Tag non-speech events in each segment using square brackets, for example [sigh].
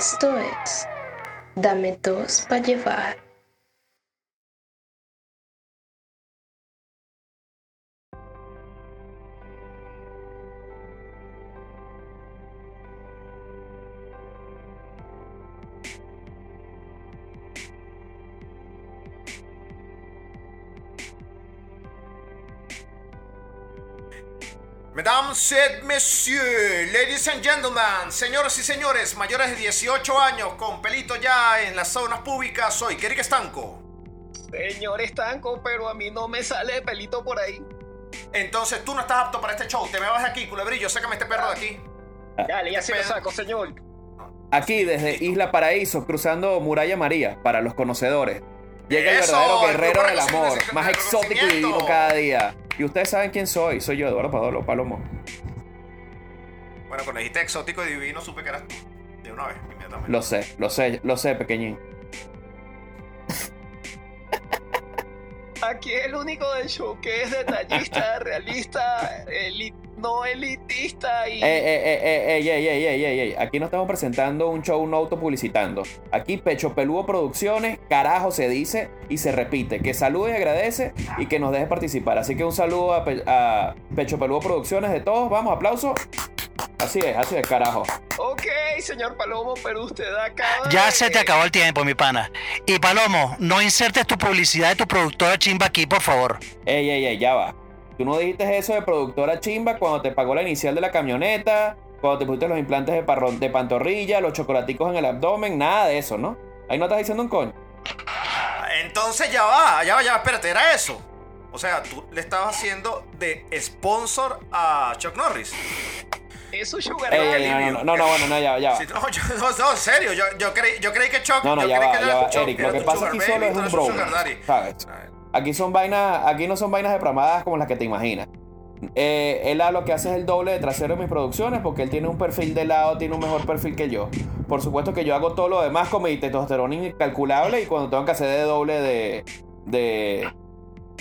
Esto es Dame dos para llevar. Et messieurs, ladies and gentlemen, señoras y señores mayores de 18 años con pelito ya en las zonas públicas, soy Kerik Estanco. Señor Estanco, pero a mí no me sale pelito por ahí. Entonces tú no estás apto para este show, te me vas de aquí, culebrillo, sácame este perro de aquí. Dale, ya se lo saco, señor. Aquí desde Isla Paraíso, cruzando Muralla María, para los conocedores. Llega el Eso, verdadero el guerrero grupo del de amor, más exótico y divino cada día. Y ustedes saben quién soy, soy yo, Eduardo Padolo, Palomo. Bueno, cuando dijiste exótico y divino supe que eras tú. De una vez, inmediatamente. Lo sé, lo sé, lo sé, pequeñín. Aquí el único del show que es detallista, [laughs] realista, eli- no elitista y... Eh, eh, eh, eh, ey, ey, ey, ey, ey, ey. Aquí no estamos presentando un show no autopublicitando. Aquí Pecho Peludo Producciones, carajo se dice y se repite. Que salude y agradece y que nos deje participar. Así que un saludo a, Pe- a Pecho Peludo Producciones de todos. Vamos, aplauso. Así es, así es, carajo. Ok, señor Palomo, pero usted acaba Ya de- se te acabó el tiempo, mi pana. Y Palomo, no insertes tu publicidad de tu productora chimba aquí, por favor. Ey, ey, ey, ya va. Tú no dijiste eso de productora chimba cuando te pagó la inicial de la camioneta, cuando te pusiste los implantes de, parro- de pantorrilla, los chocolaticos en el abdomen, nada de eso, ¿no? Ahí no estás diciendo un coño. Entonces ya va, ya va, ya va, espérate, era eso. O sea, tú le estabas haciendo de sponsor a Chuck Norris. Es un sugar Ey, no, no, no, no, no, bueno, no, ya, va, ya. va. Sí, no, yo- no, no, en serio, yo, yo, creí, yo creí que Chuck. No, no, yo ya creí va, que ya era va, Chuck, Eric. Lo que pasa aquí solo es un bro. ¿Sabes? Aquí son vainas, aquí no son vainas depramadas como las que te imaginas. Eh, él a lo que hace es el doble de trasero en mis producciones porque él tiene un perfil de lado, tiene un mejor perfil que yo. Por supuesto que yo hago todo lo demás con mi testosterona incalculable y cuando tengo que hacer de doble de, de,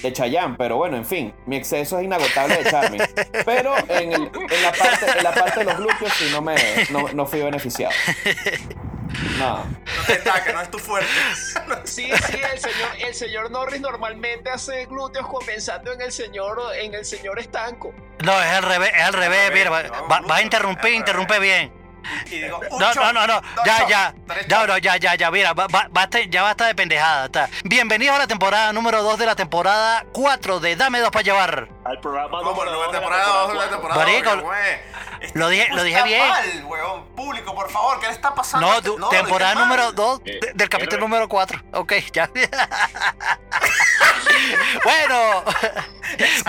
de Chayanne. Pero bueno, en fin, mi exceso es inagotable de Charmy. [laughs] Pero en, el- en la, parte, en la parte de los glúteos sí no, me, no, no fui beneficiado. [laughs] No. No te destaques, no es tu fuerte. [laughs] Sí, sí, el señor, el señor Norris normalmente hace glúteos compensando en el señor, en el señor estanco. No, es al revés, es al revés. revés, Mira, va, no, va- a interrumpir, interrumpe bien. Y digo, No, shot, no, no, no, ya, ya, ya, no, ya, ya, ya, mira, ba- ba- basta- ya basta de pendejada. está. Bienvenidos a la temporada número 2 de la temporada 4 de Dame dos para llevar. Al programa Vamos, número nueva la temporada, dos, nueva temporada temporada. Marico. Este lo dije- lo dije bien. mal, weón. Público, por favor, ¿qué le está pasando? No, a este- no, temporada número 2 Eh, del capítulo héroe. número 4. Ok, ya. [laughs] bueno,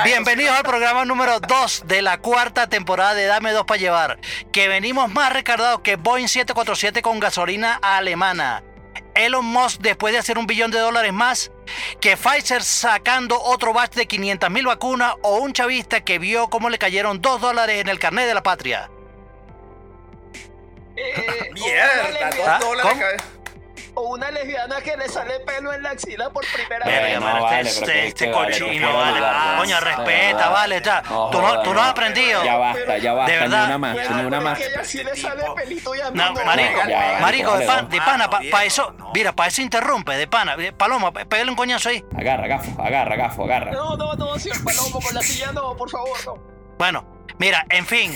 bienvenidos al programa número 2 de la cuarta temporada de Dame dos para llevar. Que venimos más recargados que Boeing 747 con gasolina alemana. Elon Musk después de hacer un billón de dólares más. Que Pfizer sacando otro batch de 500 mil vacunas. O un chavista que vio cómo le cayeron 2 dólares en el carnet de la patria. Eh, [laughs] Mierda, una dos lesbiana, dólares. ¿cómo? O una lesbiana que le sale pelo en la axila por primera vez. no, mano, vale, este, este vale, cochino, no vale. ayudar, Coño, respeta, no, vale. ya. no, tú no, tú no no. has aprendido. Ya basta, ya basta, De ni verdad. una más, ni una más. que ella sí le sale Tipo- pelito y a mí No, marico, Ya, marico, de, vale, pan- de pana, para viejo, eso, mira, para eso interrumpe, de pana. Eh, Paloma, pégale un coñazo ahí. Agarra, gafo, agarra, gafo, agarra. No, no, no, señor Palomo, con la silla no, por favor, no. Bueno, mira, en fin,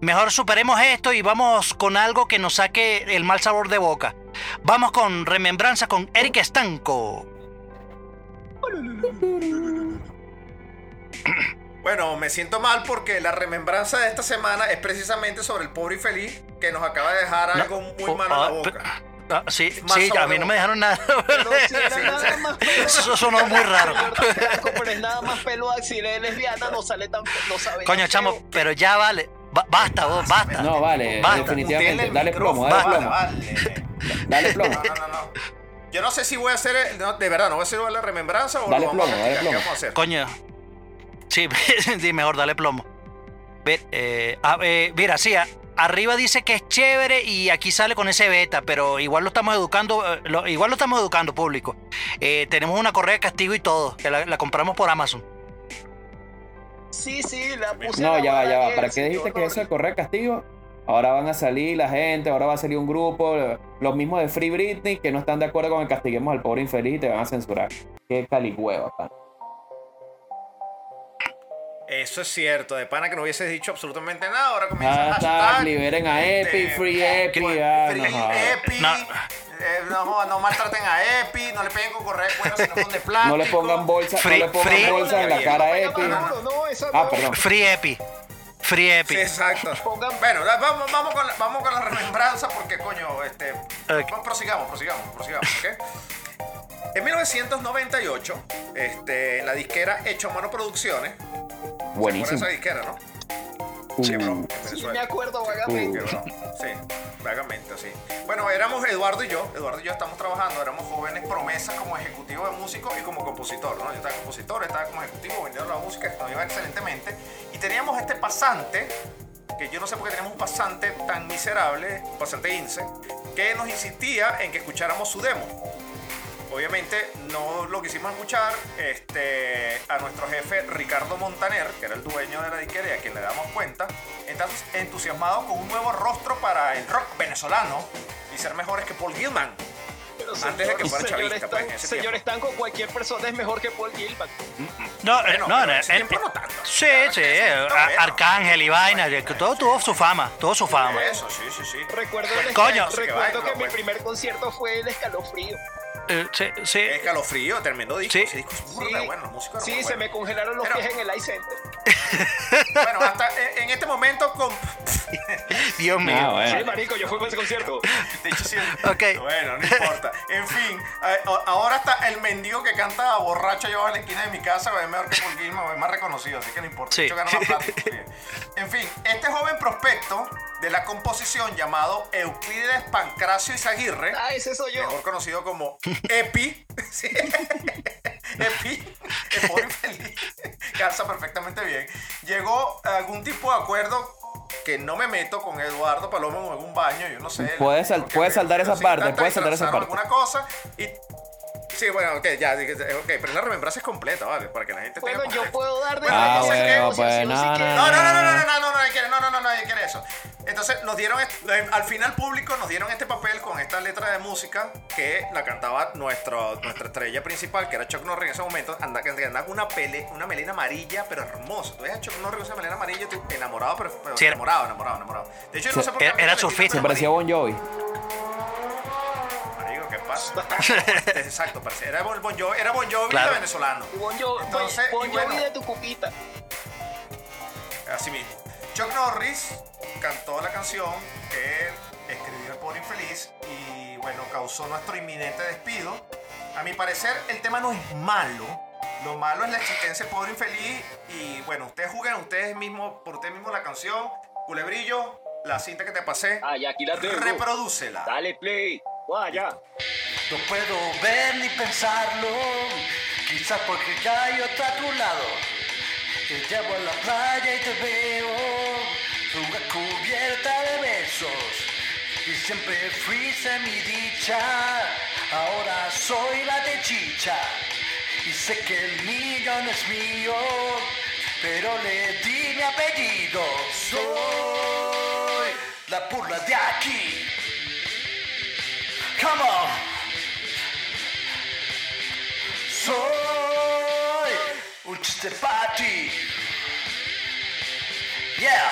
mejor superemos esto y vamos con algo que nos saque el mal sabor de boca. Vamos con remembranza con Eric Estanco. Bueno, me siento mal porque la remembranza de esta semana es precisamente sobre el pobre y feliz que nos acaba de dejar algo muy oh, malo en la ah, boca. Ah, sí, sí, a mí no me dejaron nada. [laughs] Pero si era Sí, nada sí. más pelo. Eso sonó muy raro. Como es nada más pelo de axila de lesbiana, no sale tan no sabe Coño, chamo, feo. pero ya vale. Ba- basta, vos, basta. No, vale, Basta. definitivamente. Dale plomo, dale micrófono, plomo. vale, Dale plomo. No, no, no, no. Yo no sé si voy a hacer, el- no, de verdad, no voy a hacer la remembranza o Dale lo vamos plomo, a dale plomo. ¿Qué vamos a hacer? Coño. Sí, [laughs] sí, mejor dale plomo. Ve, eh, ah, eh, mira, sí, a- arriba dice que es chévere y aquí sale con ese beta, pero igual lo estamos educando, eh, lo- igual lo estamos educando público. Eh, tenemos una correa de castigo y todo, que la, la compramos por Amazon. Sí, sí, la puse No, ya va, ya va. ¿Para qué dijiste que eso de Norris. correr castigo? Ahora van a salir la gente, ahora va a salir un grupo, los mismos de Free Britney, que no están de acuerdo con el castiguemos al pobre infeliz y te van a censurar. Qué caligüeva, pana. Eso es cierto, de pana que no hubieses dicho absolutamente nada. Ahora comienza Hashtag, hashtag, liberen a este, Epi, Free Epi, ah, Free. Epi. No. eh, no, no maltraten a Epi, no le peguen con correa de cuero, sino con de plástico. [laughs] No le pongan bolsa, Free- no le pongan free- bolsa en la cara a Epi. No, no, no, esa Ah, perdón. Free Epi. Free Epi. Sí, exacto. Pongan- Bueno, vamos, vamos, con la, vamos con la remembranza porque, coño, este, Ok. vamos, prosigamos, prosigamos, prosigamos, ¿ok? En 1998, este, en la disquera Hecho Mano Producciones, ¿se Buenísimo. esa disquera, no? Uh, Sí, bro, Sí, me acuerdo vagamente. Bro, Sí, vagamente, sí. Bueno, éramos Eduardo y yo. Eduardo y yo estamos trabajando, éramos jóvenes promesas como ejecutivo de músico y como compositor, ¿no? Yo estaba compositor, estaba como ejecutivo, vendiendo la música, nos iba excelentemente. Y teníamos este pasante, que yo no sé por qué teníamos un pasante tan miserable, un pasante INSE, que nos insistía en que escucháramos su demo. Obviamente no lo quisimos escuchar este, a nuestro jefe Ricardo Montaner, que era el dueño de la disquera y a quien le damos cuenta, entonces entusiasmado con un nuevo rostro para el rock venezolano y ser mejores que Paul Gilman. Pero Antes de que fuera señor chavista, pues, en Stan- ese señor cualquier persona es mejor que Paul Gilman. No, eh, Bueno, no, no, en ese eh, tiempo eh, no tanto. Sí, Claro sí. que eh, bueno. Arcángel y vaina. que Todo tuvo su fama. Tuvo su fama. Eso, sí, sí, sí. Recuerdo, el Coño. recuerdo que Bueno, mi pues. primer concierto fue el escalofrío. Eh, sí, sí. Escalofrío, tremendo disco. Sí. Ese disco es burda, Sí, bueno, sí, se me congelaron los Pero- pies en el iCenter. [laughs] Bueno, hasta en este momento con... [laughs] Dios mío. Ah, bueno. Sí, marico, yo fui para ese concierto. De hecho, sí. Ok. Bueno, no importa. En fin, ahora está el mendigo que canta borracho yo en la esquina de mi casa, es mejor que Paul Gilman, es más reconocido, así que no importa. Sí. De hecho, gana más [laughs] plata. En fin, este joven prospecto de la composición llamado Euclides Pancracio Izaguirre, Ah, ese soy yo. mejor conocido como Epi, [laughs] sí. Epi, infeliz, calza perfectamente bien, llegó a algún tipo de acuerdo que no me meto con Eduardo Palomo en algún baño, yo no sé. Puedes sal- saldar esa parte, puedes de saldar esa parte. alguna cosa y... Sí, bueno, ok, ya, ok, pero la remembranza es completa, ¿vale? Para que la gente Bueno, tenga yo contexto. puedo dar de Bueno, que- bueno, pues, no, no, no, no, no, no, no, no, no, no, nadie quiere, no, no, no, nadie quiere eso. Entonces nos dieron, eh, al final público nos dieron este papel con esta letra de música que la cantaba nuestro, nuestra estrella principal, que era Chuck Norris en ese momento, anda, que andaba con una, pele, una melena amarilla, pero hermosa. Tú ves a Chuck Norris con esa melena amarilla, tú enamorado, pero, pero Sí, era- enamorado, enamorado, enamorado. De hecho, yo no sé por qué. era- surfista. Se parecía a Bon Jovi. [laughs] Exacto, era Bon Bon Jovi, era Bon Jovi Claro. de venezolano. Bon Jo- Entonces, Bon y Jovi bueno. de tu cupita. Así mismo. Chuck Norris cantó la canción que él escribió El Pobre Infeliz y bueno, causó nuestro inminente despido. A mi parecer, el tema no es malo. Lo malo es la existencia del Pobre Infeliz y bueno, ustedes juzguen ustedes mismos, por ustedes mismos la canción. Culebrillo, la cinta que te pasé, Ah, ya aquí la tengo. reprodúcela. Dale play. Vaya. No puedo ver ni pensarlo, quizás porque ya yo está a tu lado. Te llevo a la playa y te veo, una cubierta de besos. Y siempre fuiste mi dicha, ahora soy la de chicha. Y sé que el millón es mío, pero le di mi apellido. Soy la burla de aquí. Come on. Soy un chiste para ti. Yeah.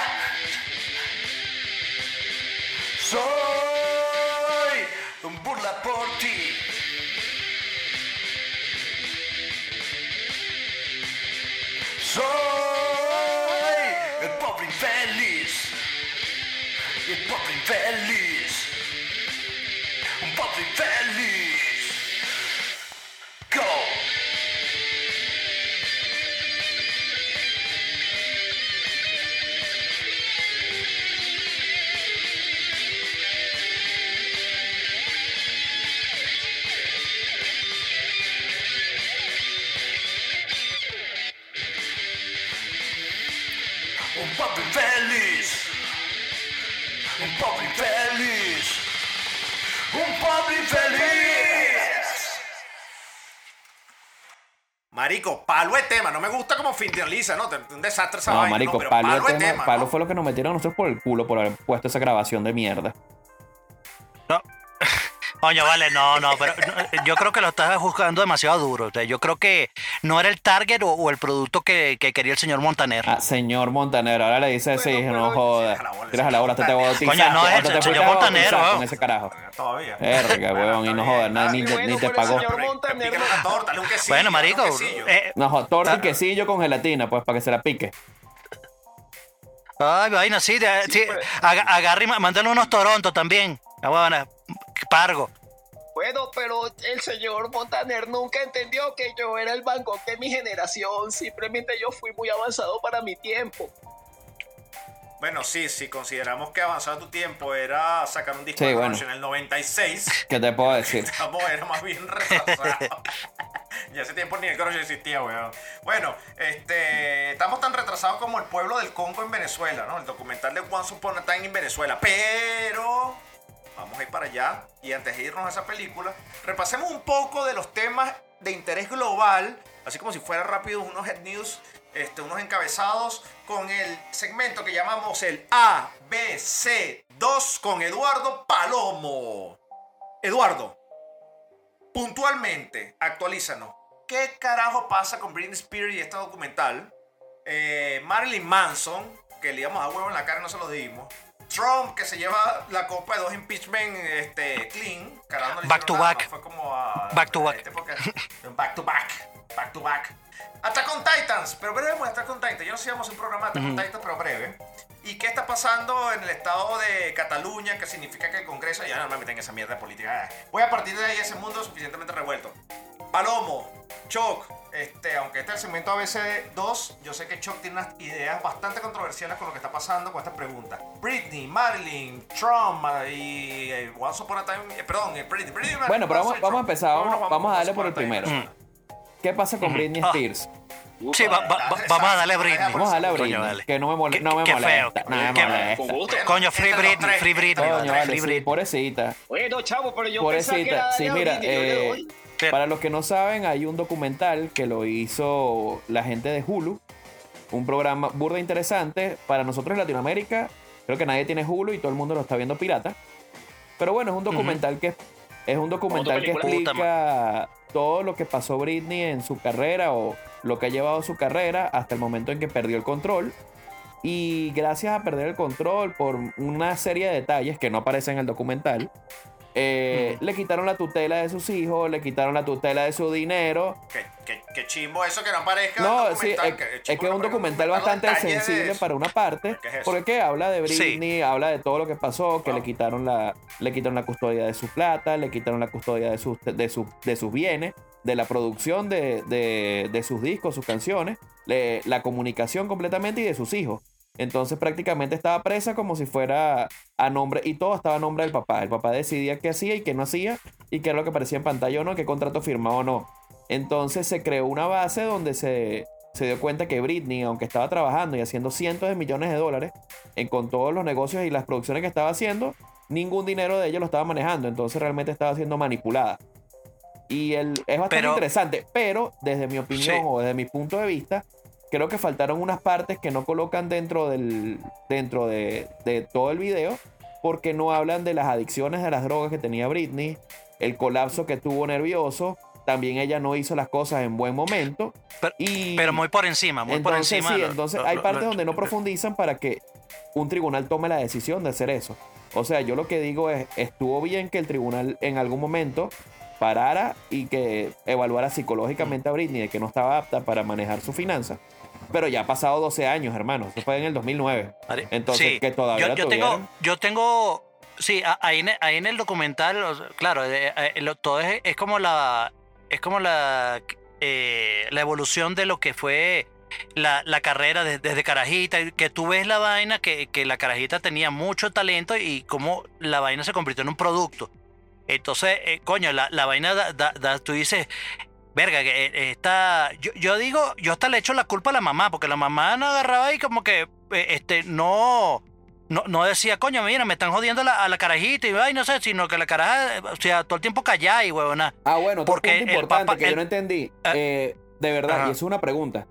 Soy un burla por ti. Soy el pobre infeliz. El pobre infeliz. Un pobre infeliz. Un pobre infeliz. Un pobre infeliz. Un pobre infeliz. Marico, palo de tema. No me gusta como finaliza, ¿no? Un desastre esa No, vaina, marico, ¿no? Pero palo, de tema- tema. palo ¿no? fue lo que nos metieron a nosotros por el culo por haber puesto esa grabación de mierda. No. Coño, vale, no, no, pero no, yo creo que lo estás juzgando demasiado duro. O sea, yo creo que no era el target o, o el producto que, que quería el señor Montaner. Ah, señor Montanero, ahora le dice sí, Bueno, no jodas. la Tiras a la bola, te bautizaste. Coño, no es el te señor ¿no? con ese carajo. Todavía. Verga, huevón, y no jodas, nada, ni, te- bueno, ni te pero pagó. Montaner. Bueno, marico, eh, No, torta y quesillo con gelatina, pues, para que se la pique. Ay, vaina, sí, sí, aga- agarre y mándale unos Toronto también. Ah, bueno, pargo. Bueno, pero el señor Montaner nunca entendió que yo era el Bangkok de mi generación. Simplemente yo fui muy avanzado para mi tiempo. Bueno, sí, si consideramos que avanzado tu tiempo era sacar un disco Sí, de bueno. En el 96, [laughs] ¿Qué te puedo [laughs] decir? estamos, era más bien retrasado. [laughs] ya hace tiempo ni el Crush existía, weón. Bueno, este, estamos tan retrasados como el pueblo del Congo en Venezuela, ¿no? El documental de Once Upon a Time en Venezuela. Pero vamos a ir para allá y antes de irnos a esa película, repasemos un poco de los temas de interés global, así como si fuera rápido unos head news, este, unos encabezados con el segmento que llamamos el ABC2 con Eduardo Palomo. Eduardo, puntualmente, actualízanos. ¿Qué carajo pasa con Britney Spears y este documental? Eh, Marilyn Manson, que le íbamos a huevo en la cara y no se lo dimos. Trump, que se lleva la copa de dos impeachment este, clean. Back to back. no Fue como a. Back to back. [laughs] back to back. Back to back. Attack on Titans, pero breve Attack on Titans. Yo no sé si vamos a un programa de Attack on Titans, pero breve. ¿Y qué está pasando en el estado de Cataluña? Que significa que el Congreso ya no me meten en esa mierda de política. Voy a partir de ahí ese mundo suficientemente revuelto. Palomo, Choc, este, aunque este es el segmento ABC2, yo sé que Choc tiene unas ideas bastante controversiales con lo que está pasando con estas preguntas. Britney, Marilyn, Trump y eh, Once Upon a Time, eh, perdón, eh, Britney, Britney, Marilyn, Bueno, pero vamos- vamos a empezar, vamos- vamos a darle por el primero. Venezuela. ¿Qué pasa con Britney Ah. Spears? Sí, va- va- va- vamos a darle a Britney. Vamos a darle a Coño, Britney, vale. que no me, mole- no me qué molesta. feo, no me qué- molesta. Con gusto. Coño, Free los Britney, Free Britney, Coño, vale, Free sí, pobrecita. Bueno, chavo, pero yo pensaba que Pobrecita. era Sí, mira, Britney, yo le eh. Pero- para los que no saben, hay un documental que lo hizo la gente de Hulu. Un programa burda interesante. Para nosotros en Latinoamérica, creo que nadie tiene Hulu y todo el mundo lo está viendo pirata. Pero bueno, es un documental que es un documental que explica todo lo que pasó Britney en su carrera o lo que ha llevado su carrera hasta el momento en que perdió el control. Y gracias a perder el control por una serie de detalles que no aparecen en el documental, eh, le quitaron la tutela de sus hijos, le quitaron la tutela de su dinero. Qué, qué- qué chimbo eso que no aparezca. No, un sí, es, que- es un documental bastante sensible para una parte, ¿Qué es eso? porque habla de Sí. Britney, habla de todo lo que pasó, que Ah. le quitaron la, le quitaron la custodia de su plata, le quitaron la custodia de sus, de sus, de sus bienes, de la producción de, de- de sus discos, sus canciones, le- la comunicación completamente y de sus hijos. Entonces prácticamente estaba presa como si fuera a nombre, y todo estaba a nombre del papá. El papá decidía qué hacía y qué no hacía, y qué era lo que aparecía en pantalla o no, qué contrato firmaba o no. Entonces se creó una base donde se, se dio cuenta que Britney, aunque estaba trabajando y haciendo cientos de millones de dólares en, con todos los negocios y las producciones que estaba haciendo, ningún dinero de ellos lo estaba manejando. Entonces realmente estaba siendo manipulada. Y el, es bastante Pero- interesante, pero desde mi opinión Sí. o desde mi punto de vista, creo que faltaron unas partes que no colocan dentro, del, dentro de, de todo el video, porque no hablan de las adicciones de las drogas que tenía Britney, el colapso que tuvo nervioso, también ella no hizo las cosas en buen momento. Pero- y Pero muy por encima, muy por entonces, encima. sí, entonces lo- hay lo- partes lo- donde no profundizan para que un tribunal tome la decisión de hacer eso. O sea, yo lo que digo es, estuvo bien que el tribunal en algún momento parara y que evaluara psicológicamente a Britney de que no estaba apta para manejar su finanza. Pero ya ha pasado 12 años, hermano. Eso fue en el 2009. Vale. Entonces, que todavía yo, yo tengo, yo tengo, sí, ahí en, ahí en el documental, claro, eh, eh, todo es, es como la, es como la, eh, la evolución de lo que fue la, la carrera de- desde carajita, que tú ves la vaina, que, que la carajita tenía mucho talento y cómo la vaina se convirtió en un producto. Entonces, eh, coño, la, la vaina, da, da- da- tú dices, verga, que eh, está, yo, yo digo, yo hasta le echo la culpa a la mamá, porque la mamá no agarraba y como que, eh, este, no, no, no decía, coño, mira, me están jodiendo a la, a la carajita y, ay, no sé, sino que la caraja, eh, o sea, todo el tiempo callada y huevona. Ah, bueno, Porque punto importante papá- que yo no entendí. Ah. Eh, de verdad, Ajá. y eso es una pregunta.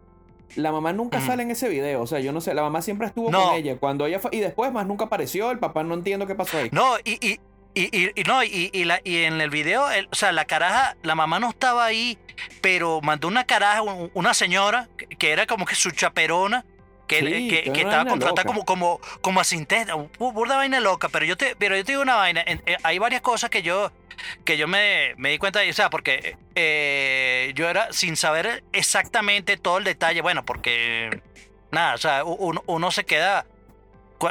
La mamá nunca sale en ese video, o sea, yo no sé, la mamá siempre estuvo No. con ella. Cuando ella fue, y después más nunca apareció, el papá no entiendo qué pasó ahí. No, y, y, y, y- y no, y, y la, y en el video, el- o sea, la caraja, la mamá no estaba ahí, pero mandó una caraja, un- una señora, que, que era como que su chaperona, que, Sí, que, que estaba contratada loca. como, como, como asistente, pu- burda vaina loca, pero yo te, pero yo te digo una vaina, en- eh, hay varias cosas que yo, que yo me, me di cuenta, de, o sea, porque eh, yo era sin saber exactamente todo el detalle, bueno, porque nada, o sea, uno, uno se queda,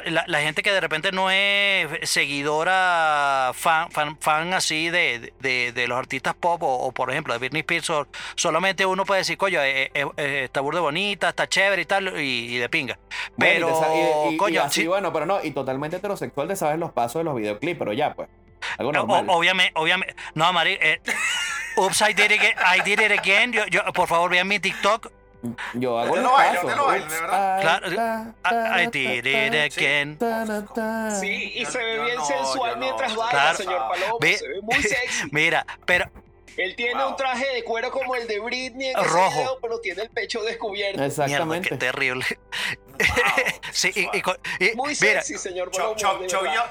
la, la gente que de repente no es seguidora, fan, fan, fan así de, de, de los artistas pop o, o, por ejemplo de Britney Spears, o- solamente uno puede decir, coño, eh, eh, eh, está burda bonita, está chévere y tal, y, y de pinga. Pero, y- coño, así, sí, bueno, pero no, y totalmente heterosexual de sabes los pasos de los videoclips, pero ya, pues. Algo No, obviamente, obviamente. No, Mari. Eh, [laughs] oops, I did it again. I did it again. Yo, yo, por favor, vean mi TikTok. Yo hago Usted los lo usted lo baila, de verdad. Claro, I, did it Sí. again. Sí, y se ve bien no, sensual no. mientras baila, Claro. señor Palomo. Ve- Se ve muy [laughs] sexy. Mira, pero Él tiene Wow. un traje de cuero como el de Britney en Rojo. video, pero tiene el pecho descubierto. mierda, Exactamente. qué terrible. Wow, [laughs] Sí, y, y y- Muy mira, sexy, señor Cho- Palomo.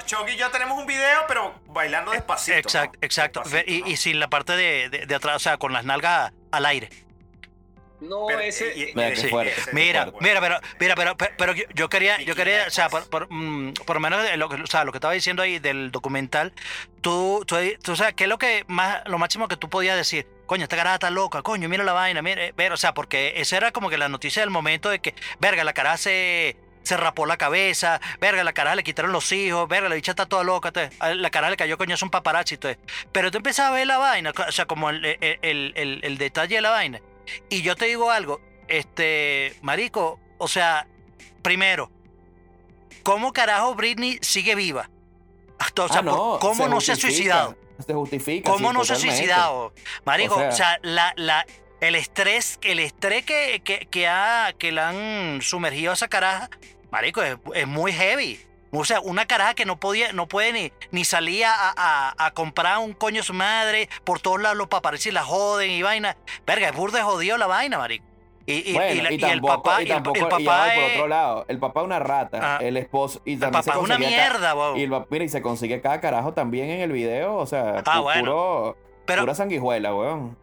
Choc y yo tenemos un video, pero bailando despacito. exacto, ¿no? exacto. ¿no? y sin la parte de, de- de atrás, o sea, con las nalgas al aire. No, Pero, ese. y- y- Mira, qué ese- fuerte. ese- Mira, mira, pero, mira, pero, pero, pero yo- yo quería, yo quería, o sea, por, por, mm, por lo menos de lo, que- o sea, lo que estaba diciendo ahí del documental, tú, tú, tú sabes, ¿qué es lo que más, lo máximo que tú podías decir? Coño, esta cara está loca, coño, mira la vaina, mira, eh, ver, o sea, porque esa era como que la noticia del momento de que, verga, la cara se, se rapó la cabeza, verga, la cara le quitaron los hijos, verga, la bicha está toda loca, la cara le cayó coñazo un paparazzi, entonces. Pero tú empezás a ver la vaina, o sea, como el, el, el- el- el detalle de la vaina. Y yo te digo algo, este, marico, o sea, primero, ¿cómo carajo Britney sigue viva? Hasta, o sea, Ah, por- ¿cómo no se ha suicidado? Se justifica. ¿Cómo sí, no se ha suicidado? Marico, O sea- o sea, la, la, el estrés, el estrés que, que, que, ha, que le han sumergido a esa caraja, marico, es, es muy heavy. O sea, una caraja que no podía, no puede ni, ni salir a, a- a comprar un coño su madre, por todos lados los paparazzi la joden y vaina. Verga, es burda jodido la vaina, marico. Y, y, Bueno, y la- y, y el papá, y el, el papá por es- otro lado, el papá es una rata, Ah. el esposo, y el se papá es una mierda, wow. Y, el mira, y se consigue cada carajo también en el video, o sea, Ah, pu- bueno. puro, Pero, pura sanguijuela, weón.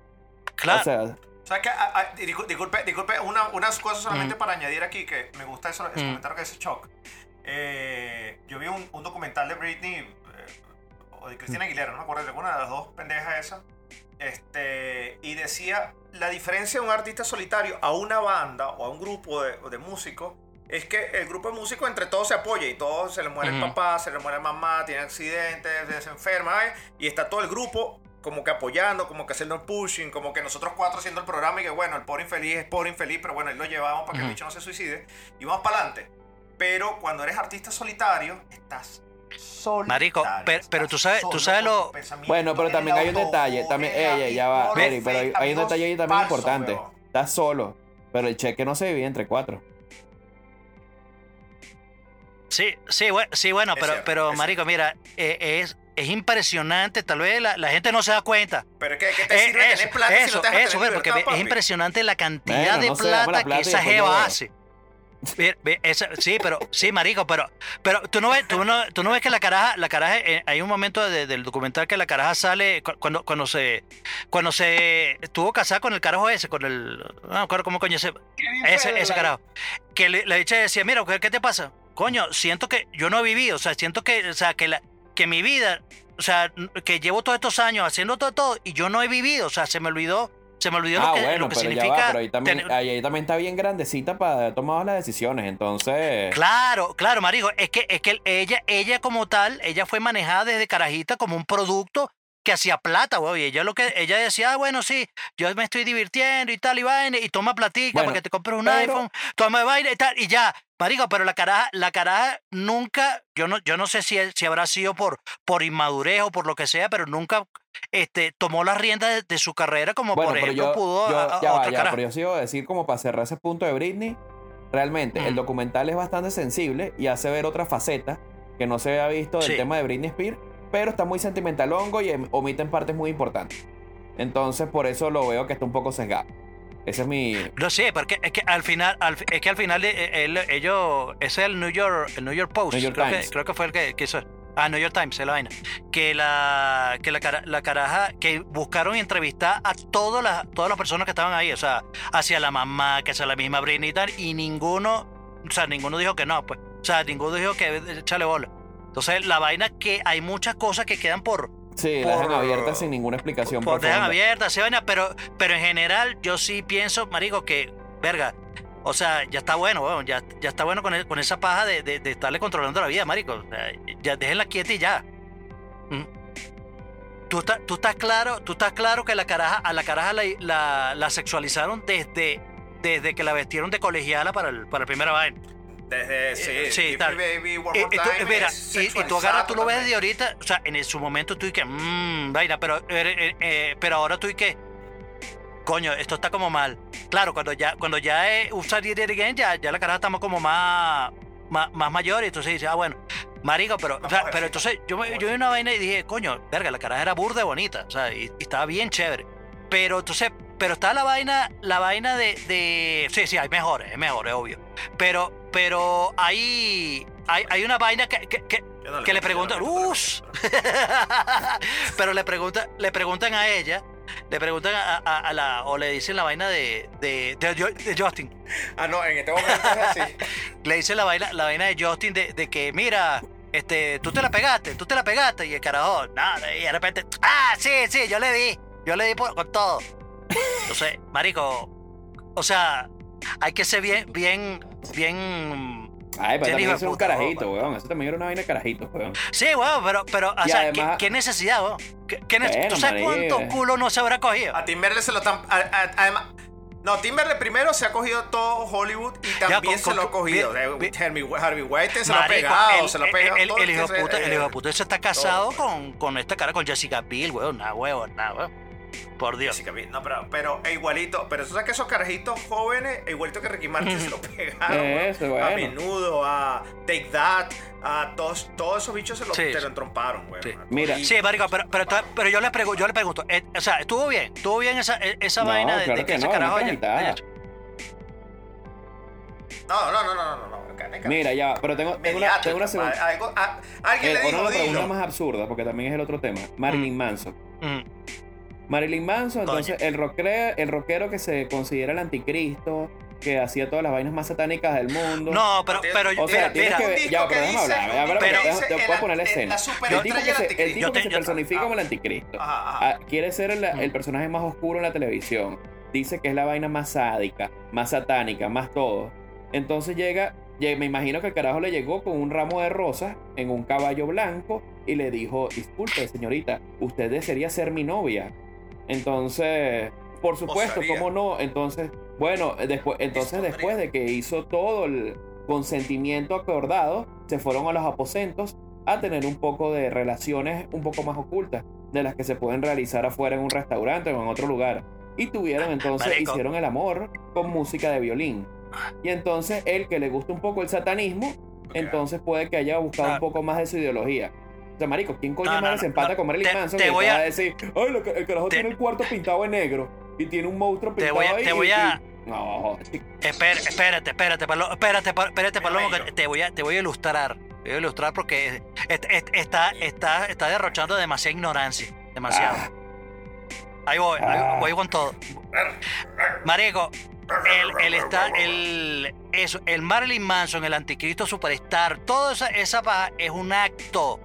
claro, O sea, O sea, que, ah, ah, discul- disculpe, disculpe una, unas cosas solamente Mm. para añadir aquí, que me gusta eso, ese Mm. comentario que dice Chuck. Eh, yo vi un, un documental de Britney eh, o de Cristina Aguilera, no me acuerdo de alguna de las dos pendejas esas. Este, y decía, la diferencia de un artista solitario a una banda o a un grupo de, de músicos es que el grupo de músicos entre todos se apoya y todos se le muere el papá, se le muere mamá, tiene accidentes, se enferma, ¿eh? y está todo el grupo como que apoyando, como que haciendo el pushing, como que nosotros cuatro haciendo el programa y que bueno, el pobre infeliz es pobre infeliz, pero bueno, ahí lo llevamos para que el bicho no se suicide y vamos para adelante. Pero cuando eres artista solitario, estás solitario. Marico, pero- tú sabes- tú solo sabes lo- bueno, pero también hay un detalle, también, ey, ey, ya va, Eric, pero hay, un detalle ahí también importante. Estás solo, pero el cheque no se divide entre cuatro. Sí, sí, bueno, sí, bueno Es pero, cierto, pero es marico, mira, eh, es, es impresionante, tal vez la, la gente no se da cuenta. Pero es que, ¿qué te Eh, sirve eso, tener plata si eso, no te dejas eso, tener porque libertad, es impresionante la cantidad Bueno, de no plata, plata que esa jeva veo. hace. Sí, pero, sí, marico, pero, pero tú no ves, tú no, tú no ves que la caraja, la caraja, eh, hay un momento de- del documental que la caraja sale cu- cuando, cuando se, cuando se estuvo casada con el carajo ese, con el, no me acuerdo cómo coño ese, ese carajo. Que le, la dicha decía, mira, ¿qué, qué te pasa? Coño, siento que yo no he vivido, o sea, siento que, o sea, que, la, que mi vida, o sea, que llevo todos estos años haciendo todo, todo y yo no he vivido, o sea, se me olvidó, se me olvidó ah, lo que, bueno, lo que pero ya significa. va, pero ahí también, ahí también está bien grandecita para haber tomado las decisiones, entonces... Claro, claro, marico, es que, es que ella, ella como tal, ella fue manejada desde carajita como un producto que hacía plata, güey. Y ella lo que, ella decía, ah, bueno, sí, yo me estoy divirtiendo y tal, y vaina, y toma platica Bueno, para que te compres un pero- iPhone, toma vaina y tal, y ya. Marico, pero la caraja, la caraja nunca, yo no, yo no sé si, si habrá sido por, por inmadurez o por lo que sea, pero nunca este, tomó las riendas de, de su carrera como Bueno, por ejemplo yo, pudo yo- a- a ya va, pero yo iba a decir como para cerrar ese punto de Britney, realmente el documental es bastante sensible y hace ver otra faceta que no se había visto del Sí. tema de Britney Spears, pero está muy sentimental hongo y em- omiten partes muy importantes. Entonces por eso lo veo que está un poco sesgado. Ese es mi. No sé, porque es que al final, al- es que al final eh, él- ellos, ese es el New York, el New York Post, New York creo, que, Times. creo que fue el que, que hizo. Ah, New York Times, es la vaina. Que la, que la, cara- la caraja, que buscaron entrevistar a todas las, todas las personas que estaban ahí, o sea, hacia la mamá, que hacia la misma Britney y tal, y ninguno, o sea, ninguno dijo que no, pues. O sea, ninguno dijo que échale bola. Entonces, la vaina que hay muchas cosas que quedan por, Sí, dejan Por- abierta sin ninguna explicación. por dejan abiertas, se vaina, pero, pero en general yo sí pienso, marico, que, verga, o sea, ya está bueno, weón, ya, ya está bueno con, el- con esa paja de, de- de estarle controlando la vida, marico. O sea, ya déjenla quieta y ya. Mm. Tú, estás- tú estás claro, tú estás claro que la caraja, a la caraja la, la- la sexualizaron desde, desde que la vestieron de colegiala para el, para el primer vaina. Desde, sí, Eh, sí, Give tal. Baby, One Y, More y tú, Time, mira, es y- y, tú agarras, tú lo ves sexualizado de ahorita, o sea, en su momento tú y que, mmm, vaina, pero, eh, eh, eh, pero ahora tú y que, coño, esto está como mal. Claro, cuando ya, cuando ya es usar it again, ya, ya la cara estamos como más, más, más mayor y entonces dices, ah, bueno, marico, pero, o sea, pero entonces yo, me- yo vi una vaina y dije, coño, verga, la cara era burda de bonita, o sea, y, y estaba bien chévere. Pero entonces, pero está la vaina, la vaina de, de, sí, sí, hay mejores, es mejor, es obvio. Pero, pero hay, hay, hay una vaina que, que, que, le preguntan, "Ush". [laughs] pero le preguntan, le preguntan a ella, le preguntan a, a- a la, o le dicen la vaina de, de, de Justin. Ah, no, en este momento es así. [laughs] Le dicen la vaina, la vaina de Justin de, de que, mira, este, tú te la pegaste, tú te la pegaste. Y el carajo, nada, y de repente, ah, sí, sí, yo le di, yo le di por- con todo. Entonces, marico, o sea, hay que ser bien, bien, bien. Ay, pero también eso un carajito, weón. weón. Eso también era una vaina de carajito, weón. Sí, bueno, pero, pero, o Y sea, además- ¿qué, qué necesidad, weón? ¿Qué, qué nece- Bueno, ¿Tú sabes cuánto culo no se habrá cogido? A Timberlake se lo están. Además. No, Timberlake primero se ha cogido todo Hollywood y también con- se lo ha cogido. bien, Eh, bien. Harvey, Harvey Weinstein se lo ha pegado, el, se lo ha el- pegado. el- todo el hijo se- puta, el eh, hijo de puta ese está casado con, con esta cara, con Jessica Biel, weón. Nada, weón, nada, weón. Por Dios. Jessica Biel, No, pero, pero e igualito, pero tú sabes que esos carajitos jóvenes, e igualito que Ricky Martin, se lo [laughs] pegaron. Eso, A bueno. menudo, a Take That, a todos, todos esos bichos se lo, Sí, te sí. lo entromparon, güey. Sí. Mira. Sí, marico, pero, pero, pero yo le pregunto, yo le pregunto, eh, o sea, estuvo bien, estuvo bien esa, eh, esa No, vaina de, claro de que que ese no, carajo haya- No, no, no, no, no, no, no. Mira, ya, pero tengo, tengo, una, tengo una segunda. A- algo- a- alguien Eh, le dijo, una pregunta dilo. más absurda, porque también es el otro tema. Marilyn Manson. Mm. Marilyn Manson, entonces, el rockero, el rockero que se considera el anticristo, que hacía todas las vainas más satánicas del mundo. No, pero, pero, O sea, mira, tienes mira, que Ya, pero déjame hablar. dice te puedo el- poner la el- escena. la El tipo que se, el tipo que personifica ah. como el anticristo. Ah, quiere ser el, el Mm. personaje más oscuro en la televisión. Dice que es la vaina más sádica, más satánica, más todo. Entonces llega, lle- me imagino que el carajo le llegó con un ramo de rosas en un caballo blanco y le dijo, disculpe señorita, usted desearía ser mi novia. Entonces, por supuesto, Osaría. ¿cómo no? Entonces, bueno, después, entonces después de que hizo todo el consentimiento acordado, se fueron a los aposentos a tener un poco de relaciones un poco más ocultas de las que se pueden realizar afuera en un restaurante o en otro lugar. Y tuvieron entonces, Marico. hicieron el amor con música de violín. Y entonces él que le gusta un poco el satanismo, entonces puede que haya buscado un poco más de su ideología. O sea, marico, ¿quién coño No, no, no, se empata no. con Marilyn Te- Manson te y voy a- decir, ay, lo el carajo te- tiene el cuarto pintado de negro y tiene un monstruo Te pintado voy a- ahí te voy a- y- No. Espera, espérate, espérate, Palo- espérate, espérate, Palomo, que te voy a, te voy a ilustrar. Te voy a ilustrar porque est- est- está, está, está derrochando demasiada ignorancia. Demasiado. Ah. Ahí voy, ahí Ah. voy con todo. Marico, el, el, está, el, eso, el Marilyn Manson, el anticristo superstar, toda esa, esa paja es un acto.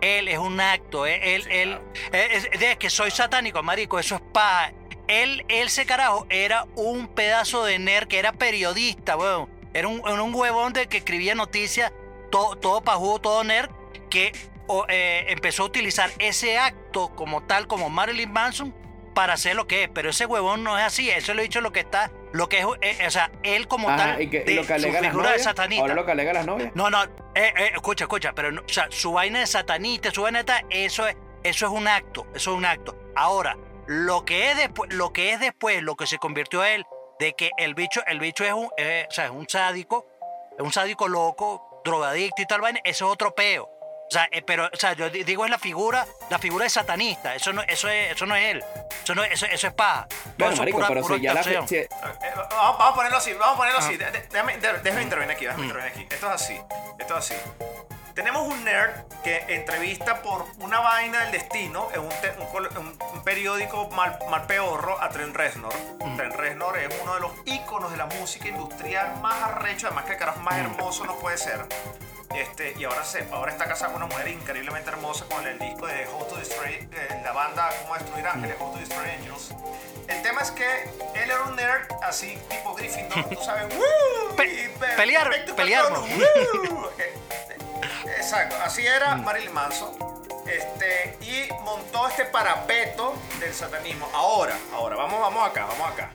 Él es un acto. Él, él, Sí, él- claro. es, que soy satánico, marico, eso es paja. Él, él, ese carajo, era un pedazo de nerd que era periodista, weón. Era un, un huevón de que escribía noticias, todo, todo pajudo, todo nerd, que o, eh, empezó a utilizar ese acto como tal, como Marilyn Manson, para hacer lo que es. Pero ese huevón no es así, eso lo he dicho lo que está, lo que es, eh, o sea, él como Ajá, tal, y, que, y de lo que su figura de novias. satanista. Ahora lo que alega las novias. No, no, eh, eh, escucha, escucha, pero no, o sea, su vaina de satanista, su vaina de tal, eso es, eso es un acto, eso es un acto. Ahora, lo que es después, lo que es después, lo que se convirtió él, de que el bicho, el bicho es un, eh, o sea, es un sádico, es un sádico loco, drogadicto y tal vaina, eso es otro peo. O sea, eh, pero, o sea, yo di- digo es la figura, la figura de satanista. Eso no, eso es, eso no es él. Eso no, eso, eso es paja. No, Bueno, eso es marico, pura- pero pura si ya la... si- Eh, vamos, vamos a ponerlo así, vamos a ponerlo Ah. así. De- de- Déjame, de- déjame intervenir aquí, Mm. déjame intervenir aquí. Esto es así, esto es así. Tenemos un nerd que entrevista por una vaina del destino en un, te- un col- un- un periódico mal, mal peorro a Trent Reznor. Mm. Trent Reznor es uno de los íconos de la música industrial más arrecho, además que el carajo más Mm. hermoso no puede ser. Este, y ahora, se, ahora está casado con una mujer increíblemente hermosa con el disco de How to Destroy, eh, la banda Cómo Destruir Ángeles, How to Destroy Angels. El tema es que él era un nerd así tipo Gryffindor, tú sabes, [laughs] ¡Woo! Pe- pe- pelear- [laughs] Exacto, así era Mm. Marilyn Manson. Este, y montó este parapeto del satanismo. Ahora, ahora, vamos, vamos acá, vamos acá.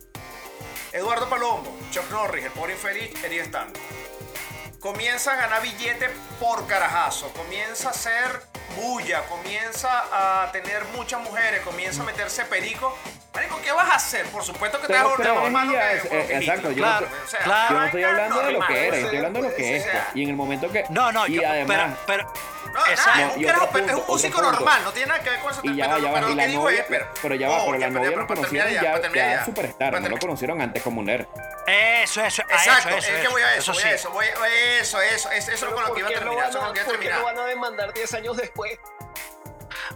Eduardo Palombo, Chuck Norris, el pobre infeliz, Eddie Stanton comienza a ganar billetes por carajazo, comienza a hacer bulla, comienza a tener muchas mujeres, comienza a meterse perico. Marico, ¿qué vas a hacer? Por supuesto que te vas a volver más malo que eh, exacto, yo no Claro, O sea, claro. Yo no estoy hablando de lo que o estoy hablando de lo que o es. sea, pues. Y en el momento que. No, no, y yo, además, pero, pero, No, exacto. nada, es un y carajo, otro pero es un punto, músico punto. normal, no tiene nada que ver con eso. Y ya va, ya va. pero Y lo la que digo novia, es, pero, pero ya va, oye, pero la novia pero lo para conocieron terminar ya, terminar ya superstar, no lo terminar. conocieron antes como nerd. Eso, eso, Exacto, eso, es eso, que voy a eso, eso voy sí. a eso, voy a eso, eso, eso, eso es con lo que iba a ¿Por qué lo terminar, eso es lo que iba a- qué lo terminar. van a demandar 10 años después?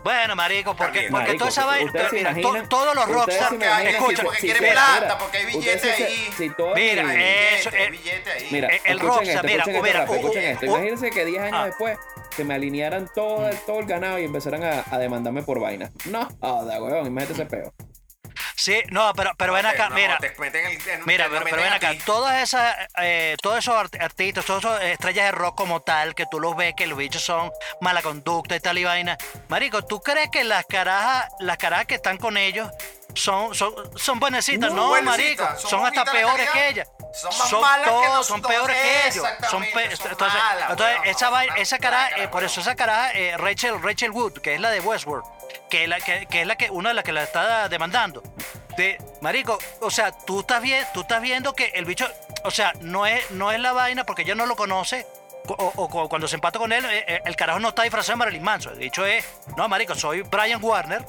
Bueno, marico, porque, También. porque Marico, toda esa vaina, mira, to- todos los rockstars, Porque hay escucha, porque si quiere se plata, fuera- porque hay si se- ahí. si Mira, mi- Billete, eso, hay eh, billete ahí. Mira, el- el rockstar, mira, escuchen esto mira, uh, esto. uh, Imagínense que 10 años ah. después se me alinearan todo, el- todo el ganado y empezaran a, a demandarme por vaina. No, joda, weón, imagínate ese peo. Sí, no, pero, pero ven acá, No, mira, te meten el- en- Mira, te pero, meten pero ven acá, todas esas, eh, todos esos art- artistas, todas esas estrellas de rock como tal, que tú los ves que los bichos son mala conducta y tal y vaina. Marico, ¿tú crees que las carajas, las carajas que están con ellos son, son, son buenecitas? No, No, buenecitas, marico, son son hasta peores que ellas. Son más malas que todos, nosotros, son peores que ellos. Son exactamente, pe- son entonces, malas, entonces weón, esa, son esa carajo, eh, por eso esa caraja, eh, Rachel, Rachel Wood, que es la de Westworld, que es la que, que es la que una de las que la está demandando. De, marico, o sea, tú estás bien, tú estás viendo que el bicho, o sea, no es, no es la vaina porque ella no lo conoce. O, o- o cuando se empata con él, eh, el carajo no está disfrazado de Marilyn Manson. El dicho es, no, marico, soy Brian Warner.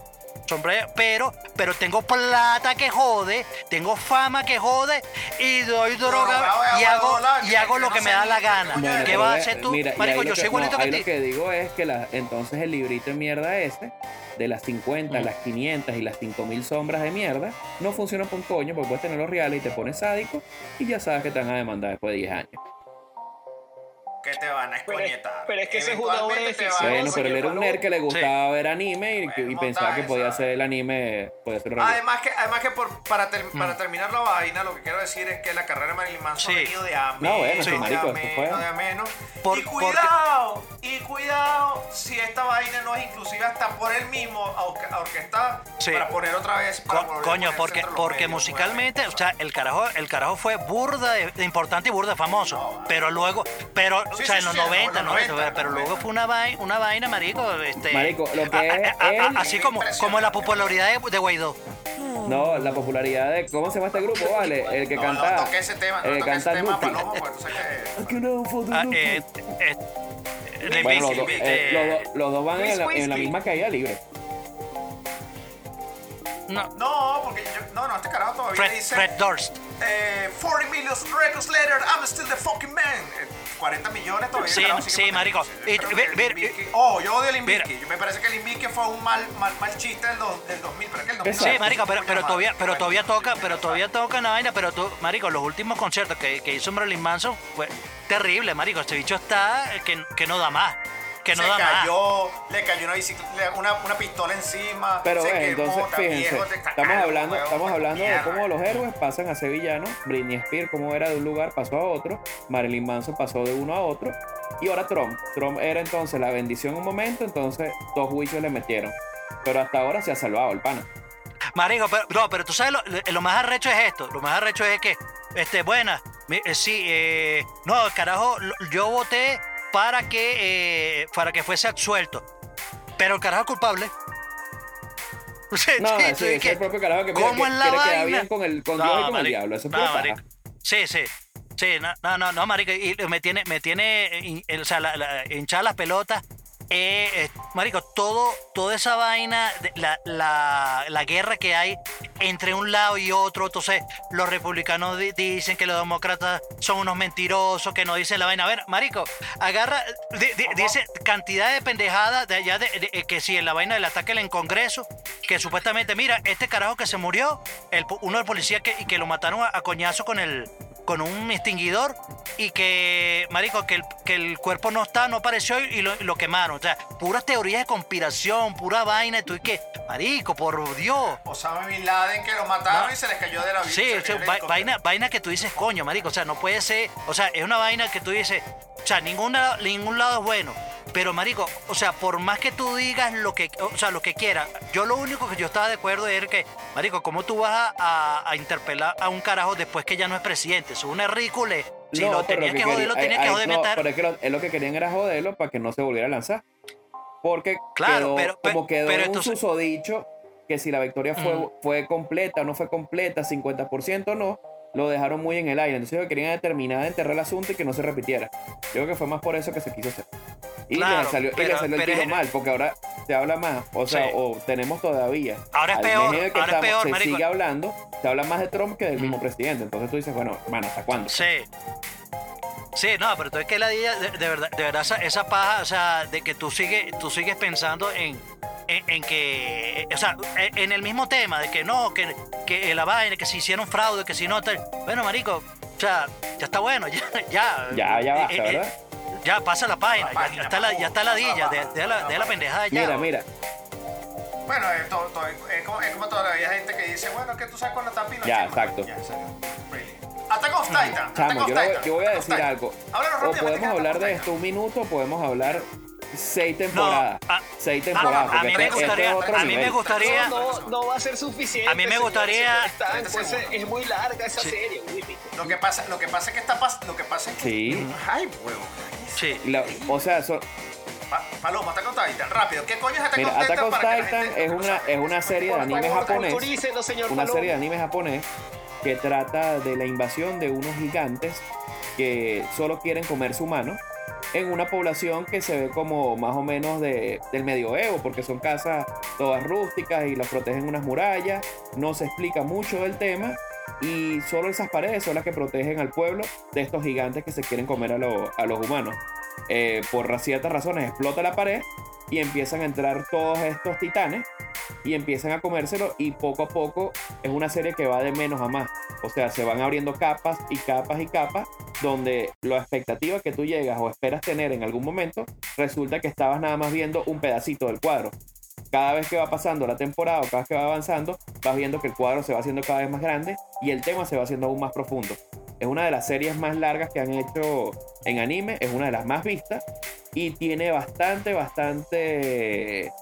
Son Brian- pero, pero tengo plata que jode, tengo fama que jode y doy droga y hago, y hago lo que me da la gana. coño ¿Qué vas a hacer tú? mira, Marico, yo soy igualito no, que ti. lo que digo es que la, entonces el librito de mierda ese, de las 50, Mm. las 500 y las 5000 sombras de mierda, no funciona por un coño porque puedes tener los reales y te pones sádico y ya sabes que te van a demandar después de 10 años. que te van a Pero es- escoñetar. pero es que ese es una obra de Eventualmente te ficción, van a Bueno, pero él era un nerd que le gustaba ver anime y, y pensaba que podía hacer el anime, podía ser. Además que, además que por, para, ter- Mm. para terminar la vaina, lo que quiero decir es que la carrera de Marilyn Manson Sí. ha venido de a No, bueno, sí, de marico, menos, fue- de. Por- y cuidado, y cuidado si esta vaina no es inclusive hasta por él mismo a orque- a orquestar Sí. para poner otra vez. Para Co- coño, porque, porque medios musicalmente, o nuevamente, sea, el carajo, el carajo fue burda de, de importante y burda de famoso. Pero luego, pero, o Sí, sea, sí, en los sí, en los 90, ¿no? 90, pero luego 90. fue una vaina, una vaina, marico, este. Marico, lo que a- es a- a- él- así como, como la popularidad de, de Guaidó. No, la popularidad de. ¿Cómo se llama este grupo? Vale, el que No, canta. no toqué ese tema, no el que toqué ese canta tema. Palomo, porque tú sabes que... Los, dos- los dos- los dos van en la, en la misma caída libre. No, No, porque yo, no, no, este carajo todavía Fred, dice... Fred Durst. eh, 40 million records later, I'm still the fucking man. Eh, 40 millones todavía. Sí, el carajo sí, marico. Y- ver- ver- Oh, yo odio Mira. Bizkit. Me parece que Limp Bizkit fue un mal, mal, mal chiste del, do- del 2000, pero es que el 2000 Exacto. Sí, marico, pero, pero todavía, pero todavía toca, pero todavía toca una vaina, pero tú, marico, los últimos conciertos que, que hizo Marilyn Manson fue terrible, marico. Este bicho está eh, que, que no da más, que no se da más. cayó, le cayó una, bicicleta, una, una pistola encima. Pero se quemó, entonces, fíjense, viejo, estamos hablando, estamos hablando de cómo los héroes pasan a ser villanos. Britney Spears, cómo era de un lugar, pasó a otro. Marilyn Manson pasó de uno a otro. Y ahora Trump. Trump era entonces la bendición un momento, entonces dos juicios le metieron. Pero hasta ahora se ha salvado el pana. Marico, pero, no, pero tú sabes, lo, lo más arrecho es esto. Lo más arrecho es que, este, buena, mi- eh, sí, eh, no, carajo, lo- yo voté para que, eh, para que fuese absuelto. Pero el carajo culpable. [laughs] No, sí, sí, el propio carajo que, mira, ¿cómo que es la vaina? bien con, el, con No, Dios y con el diablo. Eso es no, pura paja. marico. Sí, sí. Sí, no, no, no, no, marico, y me tiene, me tiene, eh, o sea, la, la- hinchada las pelotas eh, eh, marico, todo, toda esa vaina, la, la, la guerra que hay entre un lado y otro, entonces los republicanos di- dicen que los demócratas son unos mentirosos, que no dicen la vaina. A ver, marico, agarra, di- di- dice cantidad de pendejadas de allá, de, eh, que si en la vaina del ataque en el Congreso, que supuestamente, mira, este carajo que se murió, el, uno del policía que, y que lo mataron a, a coñazo con el con un extinguidor y que, marico, que el, que el cuerpo no está, no apareció y lo, y lo quemaron. O sea, puras teorías de conspiración, pura vaina. Y tú y que, marico, por Dios. Osama Bin Laden que lo mataron No. y se les cayó de la vida. Sí, o sea, va- vaina, vaina que tú dices, coño, marico, o sea, no puede ser, o sea, es una vaina que tú dices, o sea, ninguna, ningún lado es bueno, pero marico, o sea, por más que tú digas lo que, o sea, lo que quieras, yo lo único que yo estaba de acuerdo es que, marico, ¿cómo tú vas a, a- a interpelar a un carajo después que ya no es presidente? Es una ridícula. Si No, lo pero tenía que quería- joder, lo que joder no, meter. pero es que lo, es lo que querían era joderlo para que no se volviera a lanzar. Porque Claro, quedó, pero- pero- como quedó pero en un entonces- susodicho que si la victoria fue, Ujú. fue completa o no fue completa, 50% o no, lo dejaron muy en el aire. Entonces querían determinar de enterrar el asunto y que no se repitiera. Yo creo que fue más por eso que se quiso hacer. Y Claro, le salió, y pero- le salió el tiro mal, porque ahora se habla más, o sea, Sí. o tenemos todavía. Ahora es peor, que ahora es peor, se marico. sigue hablando, se habla más de Trump que del mismo presidente. Entonces tú dices, bueno, hermano, ¿hasta cuándo? Sí. Sí, no, pero tú es que la de, de verdad, de verdad esa, esa paja, o sea, de que tú sigues, tú sigues pensando en, en, en que, o sea, en en el mismo tema, de que no, que, que la vaina, que si hicieron fraude, que si no, tal. Bueno, marico, o sea, ya está bueno, [laughs] ya, ya. Ya, ya basta, eh, eh, ¿verdad? Ya pasa la página, La ya, página, ya está la, ya está la dilla, de, de la, de la pendejada ya. Mira, mira, Bueno, es, todo- todo- es como, es como todavía hay gente que dice, bueno, que tú sabes cuando está Pinochet. Ya, exacto. Ya. Attack Titan. Chamo, yo, voy- yo voy a decir algo. O podemos de hablar de esto un minuto, podemos hablar seis temporadas. ah, seis no, temporadas. a mí me esto gustaría- es a mí me gustaría- No, no, no va a ser suficiente. A mí me gustaría- señor Stan, 30 pues, segundos. es muy larga esa Sí. serie. Lo que pasa, lo que pasa es que está pas- lo que pasa es que Sí. Ay, huevo. Sí. La- o sea, so- Pa- Paloma, Attack on Titan, rápido. ¿Qué coño es Attack mira, on Titan? Attack on para que la Titan gente es no una, es una serie de anime japonés. Una serie de anime japonés que trata de la invasión de unos gigantes que solo quieren comerse humanos en una población que se ve como más o menos de, del medioevo, porque son casas todas rústicas y las protegen unas murallas. No se explica mucho del tema y solo esas paredes son las que protegen al pueblo de estos gigantes que se quieren comer a, a los humanos. Eh, por ciertas razones explota la pared y empiezan a entrar todos estos titanes y empiezan a comérselo y poco a poco es una serie que va de menos a más. O sea, se van abriendo capas y capas y capas donde la expectativa que tú llegas o esperas tener en algún momento resulta que estabas nada más viendo un pedacito del cuadro. Cada vez que va pasando la temporada o cada vez que va avanzando, vas viendo que el cuadro se va haciendo cada vez más grande y el tema se va haciendo aún más profundo. Es una de las series más largas que han hecho en anime, es una de las más vistas y tiene bastante, bastante...